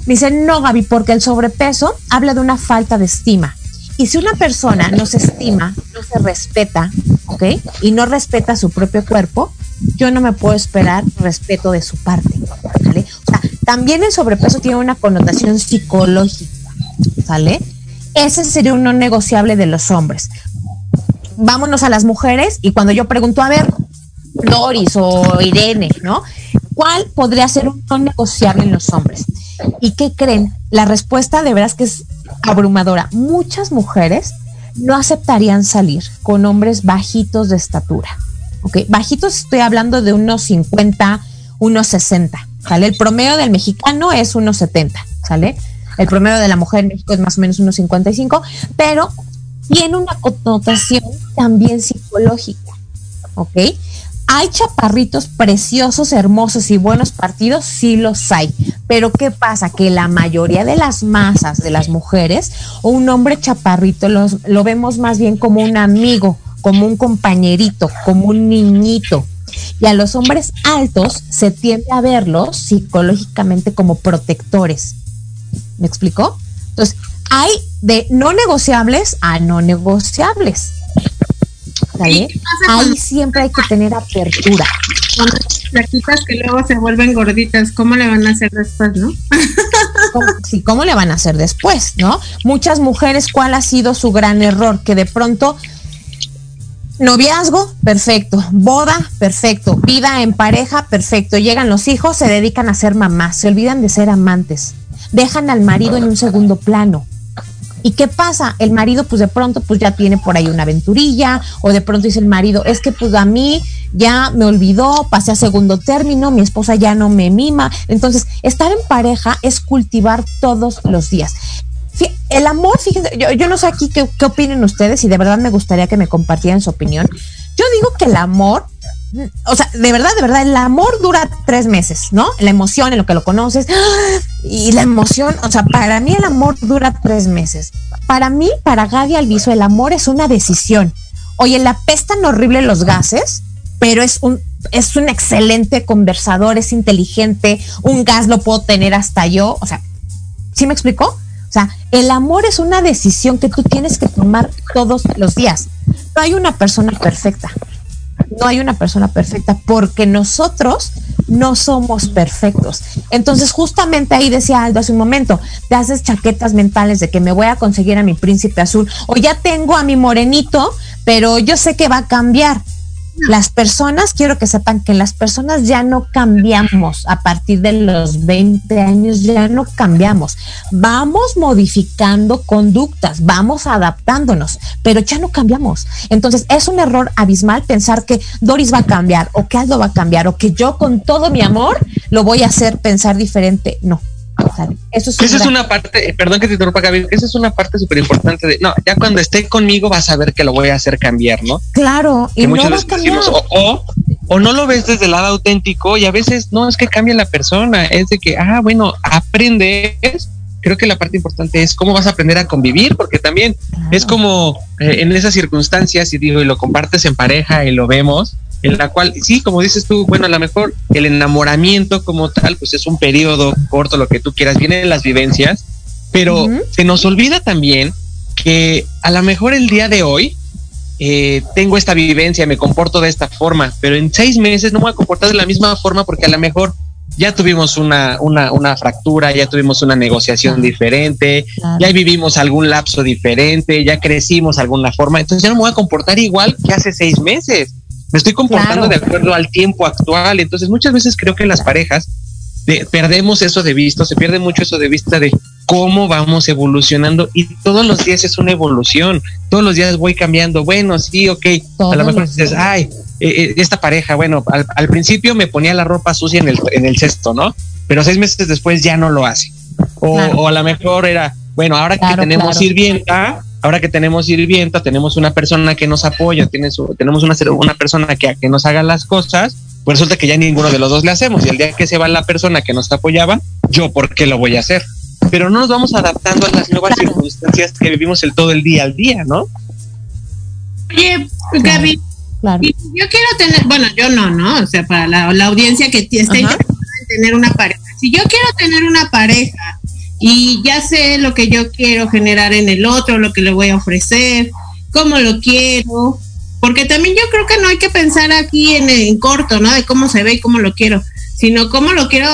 Me dicen, no, Gaby, porque el sobrepeso habla de una falta de estima. Y si una persona no se estima, no se respeta, ¿ok? Y no respeta su propio cuerpo, yo no me puedo esperar respeto de su parte. O sea, también el sobrepeso tiene una connotación psicológica, ¿sale? Ese sería un no negociable de los hombres. Vámonos a las mujeres y cuando yo pregunto, a ver, Doris o Irene, ¿no? ¿Cuál podría ser un negociable en los hombres? ¿Y qué creen? La respuesta de veras que es abrumadora. Muchas mujeres no aceptarían salir con hombres bajitos de estatura. ¿Ok? Bajitos estoy hablando de unos 50, unos 60. ¿Sale? El promedio del mexicano es unos 70. ¿Sale? El promedio de la mujer en México es más o menos unos 55, pero tiene una connotación también psicológica. ¿Ok? Hay chaparritos preciosos, hermosos y buenos partidos, sí los hay. Pero ¿qué pasa? Que la mayoría de las masas de las mujeres, un hombre chaparrito, los, lo vemos más bien como un amigo, como un compañerito, como un niñito. Y a los hombres altos se tiende a verlos psicológicamente como protectores. ¿Me explicó? Entonces, hay de no negociables a no negociables. ¿Sale? Ahí siempre hay que tener apertura. Son flaquitas que luego se vuelven gorditas, ¿cómo le van a hacer después, no? ¿Cómo, sí, ¿cómo le van a hacer después, no? Muchas mujeres, ¿cuál ha sido su gran error? Que de pronto, noviazgo, perfecto, boda, perfecto, vida en pareja, perfecto, llegan los hijos, se dedican a ser mamás, se olvidan de ser amantes, dejan al marido en un segundo plano. ¿Y qué pasa? El marido pues de pronto pues ya tiene por ahí una aventurilla o de pronto dice el marido, es que pues a mí ya me olvidó, pasé a segundo término, mi esposa ya no me mima. Entonces, estar en pareja es cultivar todos los días. El amor, fíjense, yo, yo no sé aquí qué, qué opinen ustedes y de verdad me gustaría que me compartieran su opinión. Yo digo que el amor, o sea, de verdad, de verdad, el amor dura tres meses, ¿no? La emoción, en lo que lo conoces. Y la emoción, o sea, para mí el amor dura tres meses. Para mí, para Gaby Alviso, el amor es una decisión. Oye, le apestan horrible los gases, pero es un, es un excelente conversador, es inteligente, un gas lo puedo tener hasta yo. O sea, ¿sí me explicó? O sea, el amor es una decisión que tú tienes que tomar todos los días. No hay una persona perfecta. No hay una persona perfecta porque nosotros no somos perfectos. Entonces, justamente ahí decía Aldo hace un momento, te haces chaquetas mentales de que me voy a conseguir a mi príncipe azul o ya tengo a mi morenito, pero yo sé que va a cambiar. Las personas, quiero que sepan que las personas ya no cambiamos a partir de los 20 años, ya no cambiamos. Vamos modificando conductas, vamos adaptándonos, pero ya no cambiamos. Entonces es un error abismal pensar que Doris va a cambiar o que Aldo va a cambiar o que yo con todo mi amor lo voy a hacer pensar diferente. No. Eso es Esa es una parte, eh, perdón que te interrumpa, Gaby, esa es una parte súper importante de, no, ya cuando esté conmigo vas a ver que lo voy a hacer cambiar, ¿no? Claro, y Que muchas veces cambiar. decimos, o, o, o no lo ves desde el lado auténtico y a veces no es que cambie la persona, es de que, ah, bueno, aprendes. Creo que la parte importante es cómo vas a aprender a convivir, porque también es como eh, en esas circunstancias, y digo, y lo compartes en pareja y lo vemos, en la cual, sí, como dices tú, bueno, a lo mejor el enamoramiento como tal, pues es un periodo corto, lo que tú quieras, vienen las vivencias, pero se nos olvida también que a lo mejor el día de hoy eh, tengo esta vivencia, me comporto de esta forma, pero en seis meses no me voy a comportar de la misma forma porque a lo mejor ya tuvimos una, una, una fractura, ya tuvimos una negociación diferente, ya vivimos algún lapso diferente, ya crecimos de alguna forma, entonces ya no me voy a comportar igual que hace seis meses. Me estoy comportando de acuerdo al tiempo actual. Entonces muchas veces creo que las parejas perdemos eso de vista, se pierde mucho eso de vista de cómo vamos evolucionando. Y todos los días es una evolución, todos los días voy cambiando, bueno, sí, ok, a lo mejor dices, ay, eh, eh, esta pareja, bueno, al, principio me ponía la ropa sucia en el, en el cesto, ¿no? Pero seis meses después ya no lo hace. O, a lo mejor era, bueno, ahora que tenemos sirvienta, ahora que tenemos sirvienta, tenemos una persona que nos apoya, tenemos una, una persona que, que nos haga las cosas, pues resulta que ya ninguno de los dos le hacemos. Y el día que se va la persona que nos apoyaba, yo, ¿por qué lo voy a hacer? Pero no nos vamos adaptando a las nuevas circunstancias que vivimos el todo el día al día, ¿no? Oye, Gaby, yo quiero tener, bueno, yo no, ¿no? O sea, para la, audiencia que está interesada en tener una pareja. Si yo quiero tener una pareja y ya sé lo que yo quiero generar en el otro, lo que le voy a ofrecer, cómo lo quiero, porque también yo creo que no hay que pensar aquí en, corto, ¿no? De cómo se ve y cómo lo quiero, sino cómo lo quiero,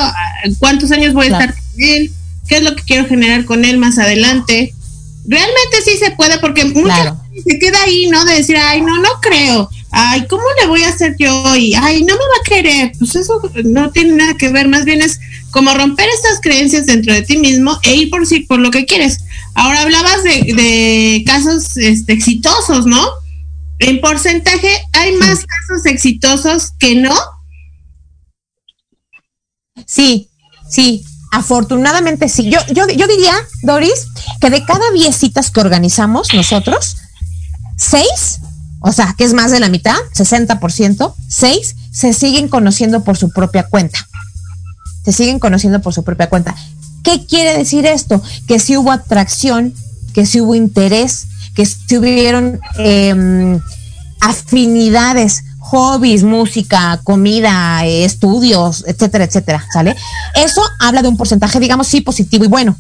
cuántos años voy a estar con él, qué es lo que quiero generar con él más adelante. Realmente sí se puede, porque muchas se queda ahí, ¿no? De decir, ay, no, no creo. Ay, ¿cómo le voy a hacer yo? Y, ay, no me va a querer. Pues eso no tiene nada que ver, más bien es como romper estas creencias dentro de ti mismo e ir por sí, por lo que quieres. Ahora hablabas de, de casos este, exitosos, ¿no? en porcentaje hay más casos exitosos que no. Sí, sí, afortunadamente sí. Yo, yo, yo diría, Doris, que de cada 10 citas que organizamos nosotros, seis, o sea, que es más de la mitad, 60%, seis se siguen conociendo por su propia cuenta. Se siguen conociendo por su propia cuenta. ¿Qué quiere decir esto? Que si hubo atracción, que si hubo interés, que tuvieron em, afinidades, hobbies, música, comida, estudios, etcétera, etcétera, ¿sale? Eso habla de un porcentaje, digamos, sí, positivo y bueno.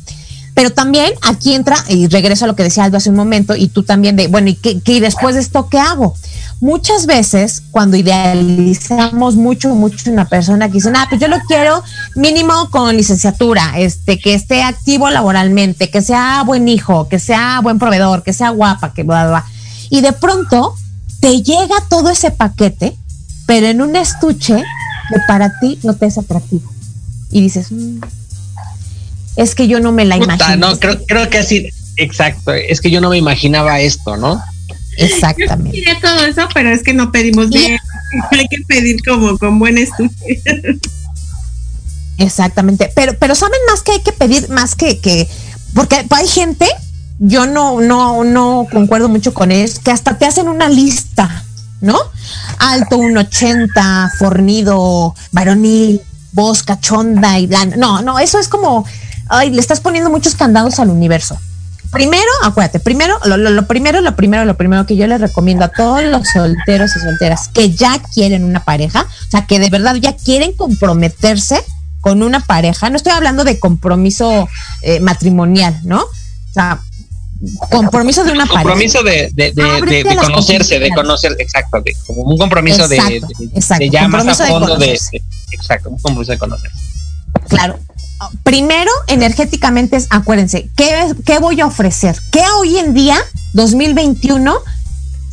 Pero también aquí entra, y regreso a lo que decía Aldo hace un momento, y tú también de, bueno, ¿y, después de esto qué hago? Muchas veces, cuando idealizamos mucho, mucho una persona que dice, ah, pues yo lo quiero mínimo con licenciatura, este, que esté activo laboralmente, que sea buen hijo, que sea buen proveedor, que sea guapa, que bla, bla. Y de pronto te llega todo ese paquete, pero en un estuche que para ti no te es atractivo. Y dices, mm, es que yo no me la imagino. No, creo, creo que así, exacto, es que yo no me imaginaba esto, ¿no? Exactamente. Yo todo eso, pero es que no pedimos bien. Hay que pedir como con buen estuche. Exactamente. Pero, pero saben más que hay que pedir, más que, que, porque hay gente, yo no, no, no concuerdo mucho con ellos, que hasta te hacen una lista, ¿no? Alto, un 80, fornido, varonil, voz cachonda y blanca. No, no, eso es como, ay, le estás poniendo muchos candados al universo. Primero, acuérdate, primero, lo, lo, primero, lo primero, lo primero que yo les recomiendo a todos los solteros y solteras que ya quieren una pareja, o sea, que de verdad ya quieren comprometerse con una pareja, no estoy hablando de compromiso eh, matrimonial, ¿no? O sea, compromiso de una compromiso pareja. de, de, de, conocerse, de conocer, exacto, como un compromiso de, de, ya más a fondo de, exacto, un compromiso de conocerse. Claro, primero, energéticamente acuérdense, ¿qué, ¿qué voy a ofrecer? ¿Qué hoy en día, 2021,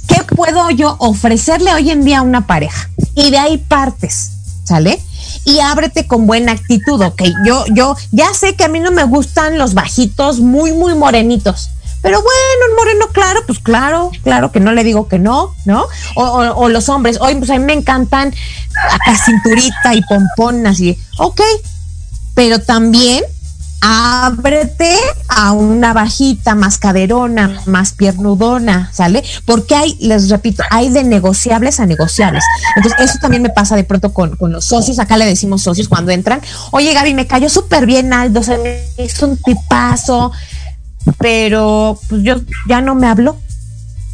qué puedo yo ofrecerle hoy en día a una pareja? Y de ahí partes, ¿sale? Y ábrete con buena actitud, ok. Yo, yo ya sé que a mí no me gustan los bajitos muy, muy morenitos. Pero bueno, un moreno claro, pues claro, claro que no le digo que no, ¿no? O, o, los hombres, hoy pues a mí me encantan acá cinturita y pomponas y, ok, pero también ábrete a una bajita más caderona, más piernudona, ¿sale? Porque hay, les repito, hay de negociables a negociables. Entonces, eso también me pasa de pronto con, con los socios, acá le decimos socios cuando entran, oye Gaby, me cayó súper bien Aldo, se me hizo un tipazo, pero pues yo ya no me habló,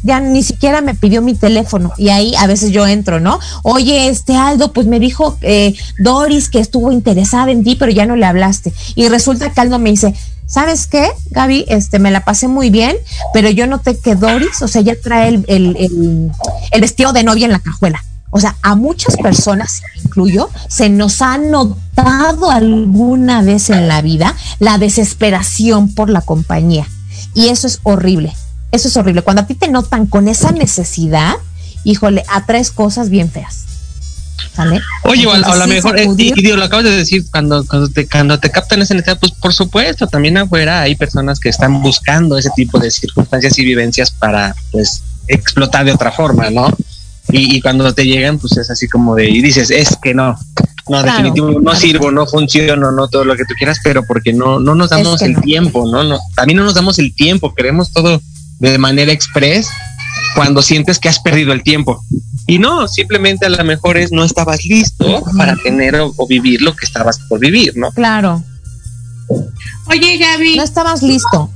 ya ni siquiera me pidió mi teléfono y ahí a veces yo entro, ¿no? Oye, este Aldo, pues me dijo eh, Doris que estuvo interesada en ti, pero ya no le hablaste. Y resulta que Aldo me dice, ¿sabes qué, Gaby? Este, me la pasé muy bien, pero yo noté que Doris, o sea, ya trae el, el, el, el vestido de novia en la cajuela. O sea, a muchas personas, incluyo, se nos ha notado alguna vez en la vida la desesperación por la compañía. Y eso es horrible. Eso es horrible. Cuando a ti te notan con esa necesidad, híjole, atraes cosas bien feas. ¿Sale? Oye, o a, lo sí, mejor, eh, sacudir- y, y lo acabas de decir, cuando, cuando, te, cuando te captan esa necesidad, pues por supuesto, también afuera hay personas que están buscando ese tipo de circunstancias y vivencias para, pues, explotar de otra forma, ¿no? Y, y cuando te llegan, pues es así como de, y dices, es que no, no, Claro. definitivo, no sirvo, no funciono, no todo lo que tú quieras, pero porque no, no nos damos que el no. tiempo, ¿no? no También no nos damos el tiempo, queremos todo de manera express cuando sientes que has perdido el tiempo. Y no, simplemente a lo mejor es no estabas listo para tener o, o vivir lo que estabas por vivir, ¿no? Claro. Oye, Gaby. No estabas listo.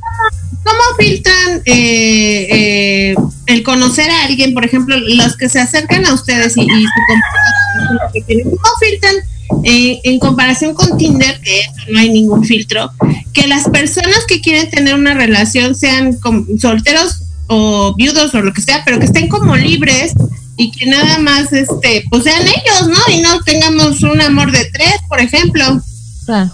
¿Cómo filtran eh, eh, el conocer a alguien, por ejemplo, los que se acercan a ustedes y, y su? ¿Cómo filtran eh, en comparación con Tinder, que no hay ningún filtro, que las personas que quieren tener una relación sean solteros o viudos o lo que sea, pero que estén como libres y que nada más, este, pues sean ellos, ¿no? Y no tengamos un amor de tres, por ejemplo. Claro.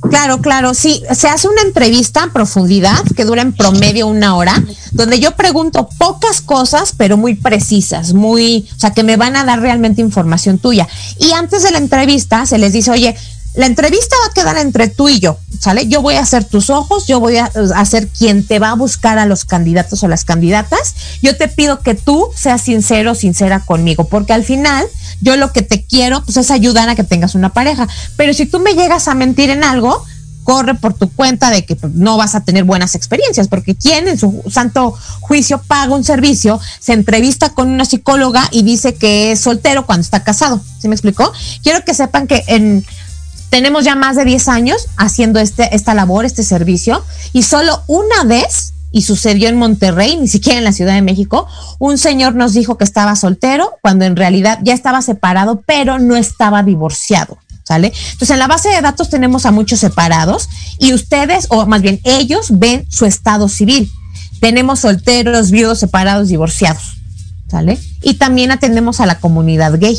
Claro, claro, sí. Se hace una entrevista en profundidad que dura en promedio una hora, donde yo pregunto pocas cosas, pero muy precisas, muy, o sea, que me van a dar realmente información tuya. Y antes de la entrevista se les dice, oye, la entrevista va a quedar entre tú y yo, ¿sale? Yo voy a ser tus ojos, yo voy a, a ser quien te va a buscar a los candidatos o las candidatas. Yo te pido que tú seas sincero, sincera conmigo, porque al final yo lo que te quiero pues es ayudar a que tengas una pareja. Pero si tú me llegas a mentir en algo, corre por tu cuenta de que no vas a tener buenas experiencias, porque quien en su santo juicio paga un servicio, se entrevista con una psicóloga y dice que es soltero cuando está casado. ¿Sí me explicó? Quiero que sepan que en tenemos ya más de 10 años haciendo este, esta labor, este servicio, y solo una vez, y sucedió en Monterrey, ni siquiera en la Ciudad de México, un señor nos dijo que estaba soltero cuando en realidad ya estaba separado, pero no estaba divorciado. ¿Sale? Entonces en la base de datos tenemos a muchos separados y ustedes, o más bien ellos, ven su estado civil. Tenemos solteros, viudos, separados, divorciados. ¿Sale? Y también atendemos a la comunidad gay.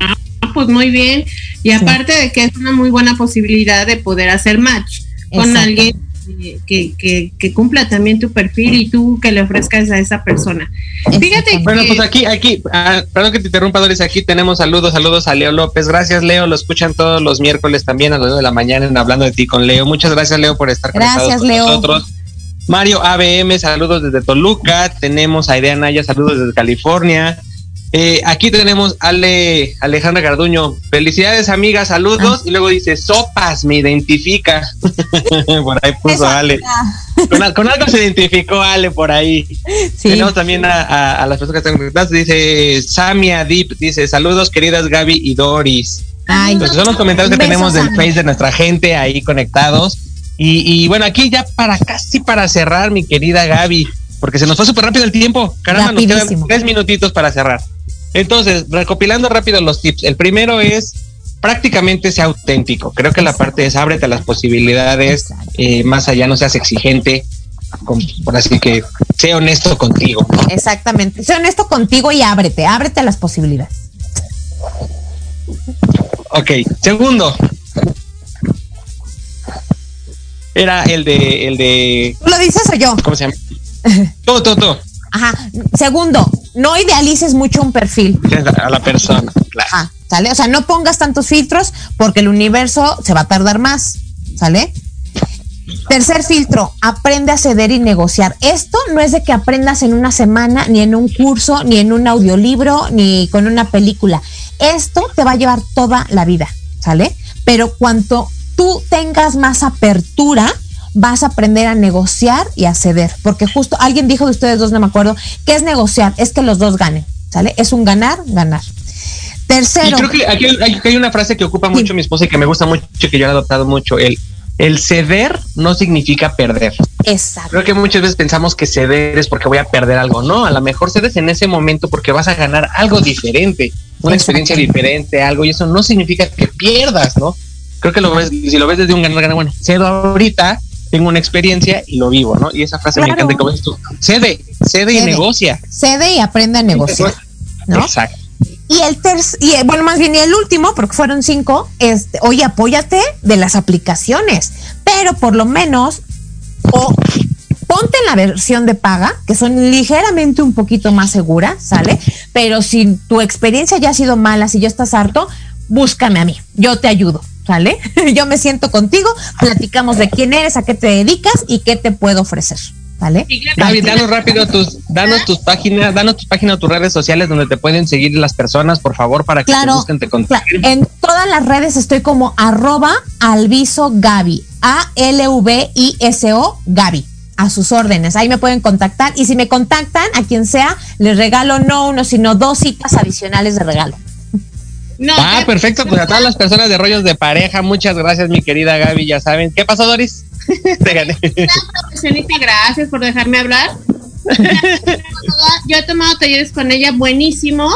Ah, pues muy bien. Y aparte de que es una muy buena posibilidad de poder hacer match con Exacto. alguien que, que, que cumpla también tu perfil y tú que le ofrezcas a esa persona. Fíjate Bueno, que pues aquí, aquí, ah, perdón que te interrumpa, Doris, aquí tenemos saludos, saludos a Leo López. Gracias, Leo, lo escuchan todos los miércoles también a las 9 de la mañana en Hablando de ti con Leo. Muchas gracias, Leo, por estar Gracias, conectados con Leo. nosotros. Mario ABM, saludos desde Toluca. Tenemos a Idea Naya, saludos desde California. Eh, aquí tenemos Ale, Alejandra Garduño. Felicidades, amiga, saludos. Y luego dice, sopas, me identifica. por ahí puso Ale. Con, al- con algo se identificó Ale por ahí. Tenemos también a, a- a las personas que están conectadas. Dice Samia Deep, dice saludos queridas Gaby y Doris. Ay, Entonces son los comentarios que tenemos del Samia. Face de nuestra gente ahí conectados. Y, y bueno, aquí ya para casi para cerrar, mi querida Gaby, porque se nos fue súper rápido el tiempo. Caramba, nos quedan tres minutitos para cerrar. Entonces, recopilando rápido los tips. El primero es prácticamente sea auténtico. Creo que la parte es ábrete a las posibilidades, eh, más allá no seas exigente, con- por así que sea honesto contigo. ¿no? Exactamente. Sé honesto contigo y ábrete, ábrete a las posibilidades. Ok, segundo. Era el de, el de, ¿Tú lo dices o yo? ¿cómo se llama? Tú, tú, tú. Ajá. Segundo, no idealices mucho un perfil. A la persona, claro. Ah, ¿sale? O sea, no pongas tantos filtros porque el universo se va a tardar más, ¿sale? Tercer filtro, aprende a ceder y negociar. Esto no es de que aprendas en una semana, ni en un curso, ni en un audiolibro, ni con una película. Esto te va a llevar toda la vida, ¿sale? pero cuanto tú tengas más apertura, vas a aprender a negociar y a ceder. Porque justo alguien dijo de ustedes dos, no me acuerdo, ¿qué es negociar? Es que los dos ganen, ¿sale? Es un ganar, ganar. Tercero. Y creo que aquí hay, una frase que ocupa mucho mi esposa y que me gusta mucho, que yo he adoptado mucho. El, el ceder no significa perder. Exacto. Creo que muchas veces pensamos que ceder es porque voy a perder algo. No, a lo mejor cedes en ese momento porque vas a ganar algo diferente, una experiencia diferente, algo, y eso no significa que pierdas, ¿no? Creo que lo ves, si lo ves desde un ganar, ganar, bueno, cedo ahorita, tengo una experiencia y lo vivo, ¿no? Y esa frase me encanta como tú. Cede, cede, y negocia. Cede y aprende a negociar. ¿no? Exacto. Y el tercer, y eh, bueno, más bien y el último, porque fueron cinco, este, oye, apóyate de las aplicaciones, pero por lo menos, o ponte en la versión de paga, que son ligeramente un poquito más seguras, ¿sale? Pero si tu experiencia ya ha sido mala, si ya estás harto, búscame a mí, yo te ayudo, ¿sale? yo me siento contigo, platicamos de quién eres, a qué te dedicas y qué te puedo ofrecer. ¿Vale? David, danos rápido tus, danos tus páginas, danos tus páginas, tus redes sociales donde te pueden seguir las personas, por favor, para que te busquen, te contacten. En todas las redes estoy como arroba alviso Gaby, A-L-V-I-S-O Gaby. A sus órdenes, ahí me pueden contactar y si me contactan, a quien sea, les regalo no uno, sino dos citas adicionales de regalo. Ah, perfecto, pues a todas las personas de rollos de pareja, muchas gracias, mi querida Gaby, ya saben. ¿Qué pasó, Doris? Te gané. Gracias por dejarme hablar. Yo he tomado talleres con ella buenísimos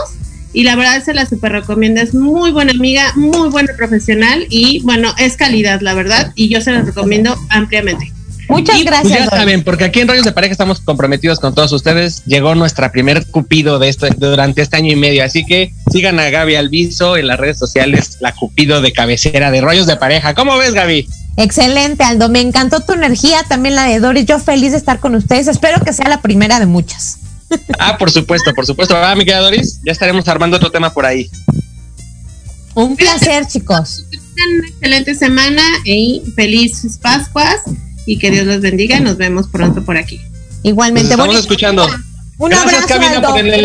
y la verdad se la super recomiendo. Es muy buena amiga, muy buena profesional y bueno, es calidad, la verdad, y yo se la recomiendo ampliamente. Muchas pues, gracias. ya saben, porque aquí en Rollos de Pareja estamos comprometidos con todos ustedes. Llegó nuestra primer cupido de esto durante este año y medio. Así que sigan a Gaby Alviso en las redes sociales, la cupido de cabecera de Rollos de Pareja. ¿Cómo ves, Gaby? Excelente, Aldo. Me encantó tu energía, también la de Doris. Yo feliz de estar con ustedes. Espero que sea la primera de muchas. Ah, por supuesto, por supuesto. Ah, mi querida Doris, ya estaremos armando otro tema por ahí. Un placer, chicos. Una excelente semana y felices Pascuas y que Dios los bendiga. Nos vemos pronto por aquí. Igualmente. Nos estamos escuchando. Un abrazo, Aldo. Gracias,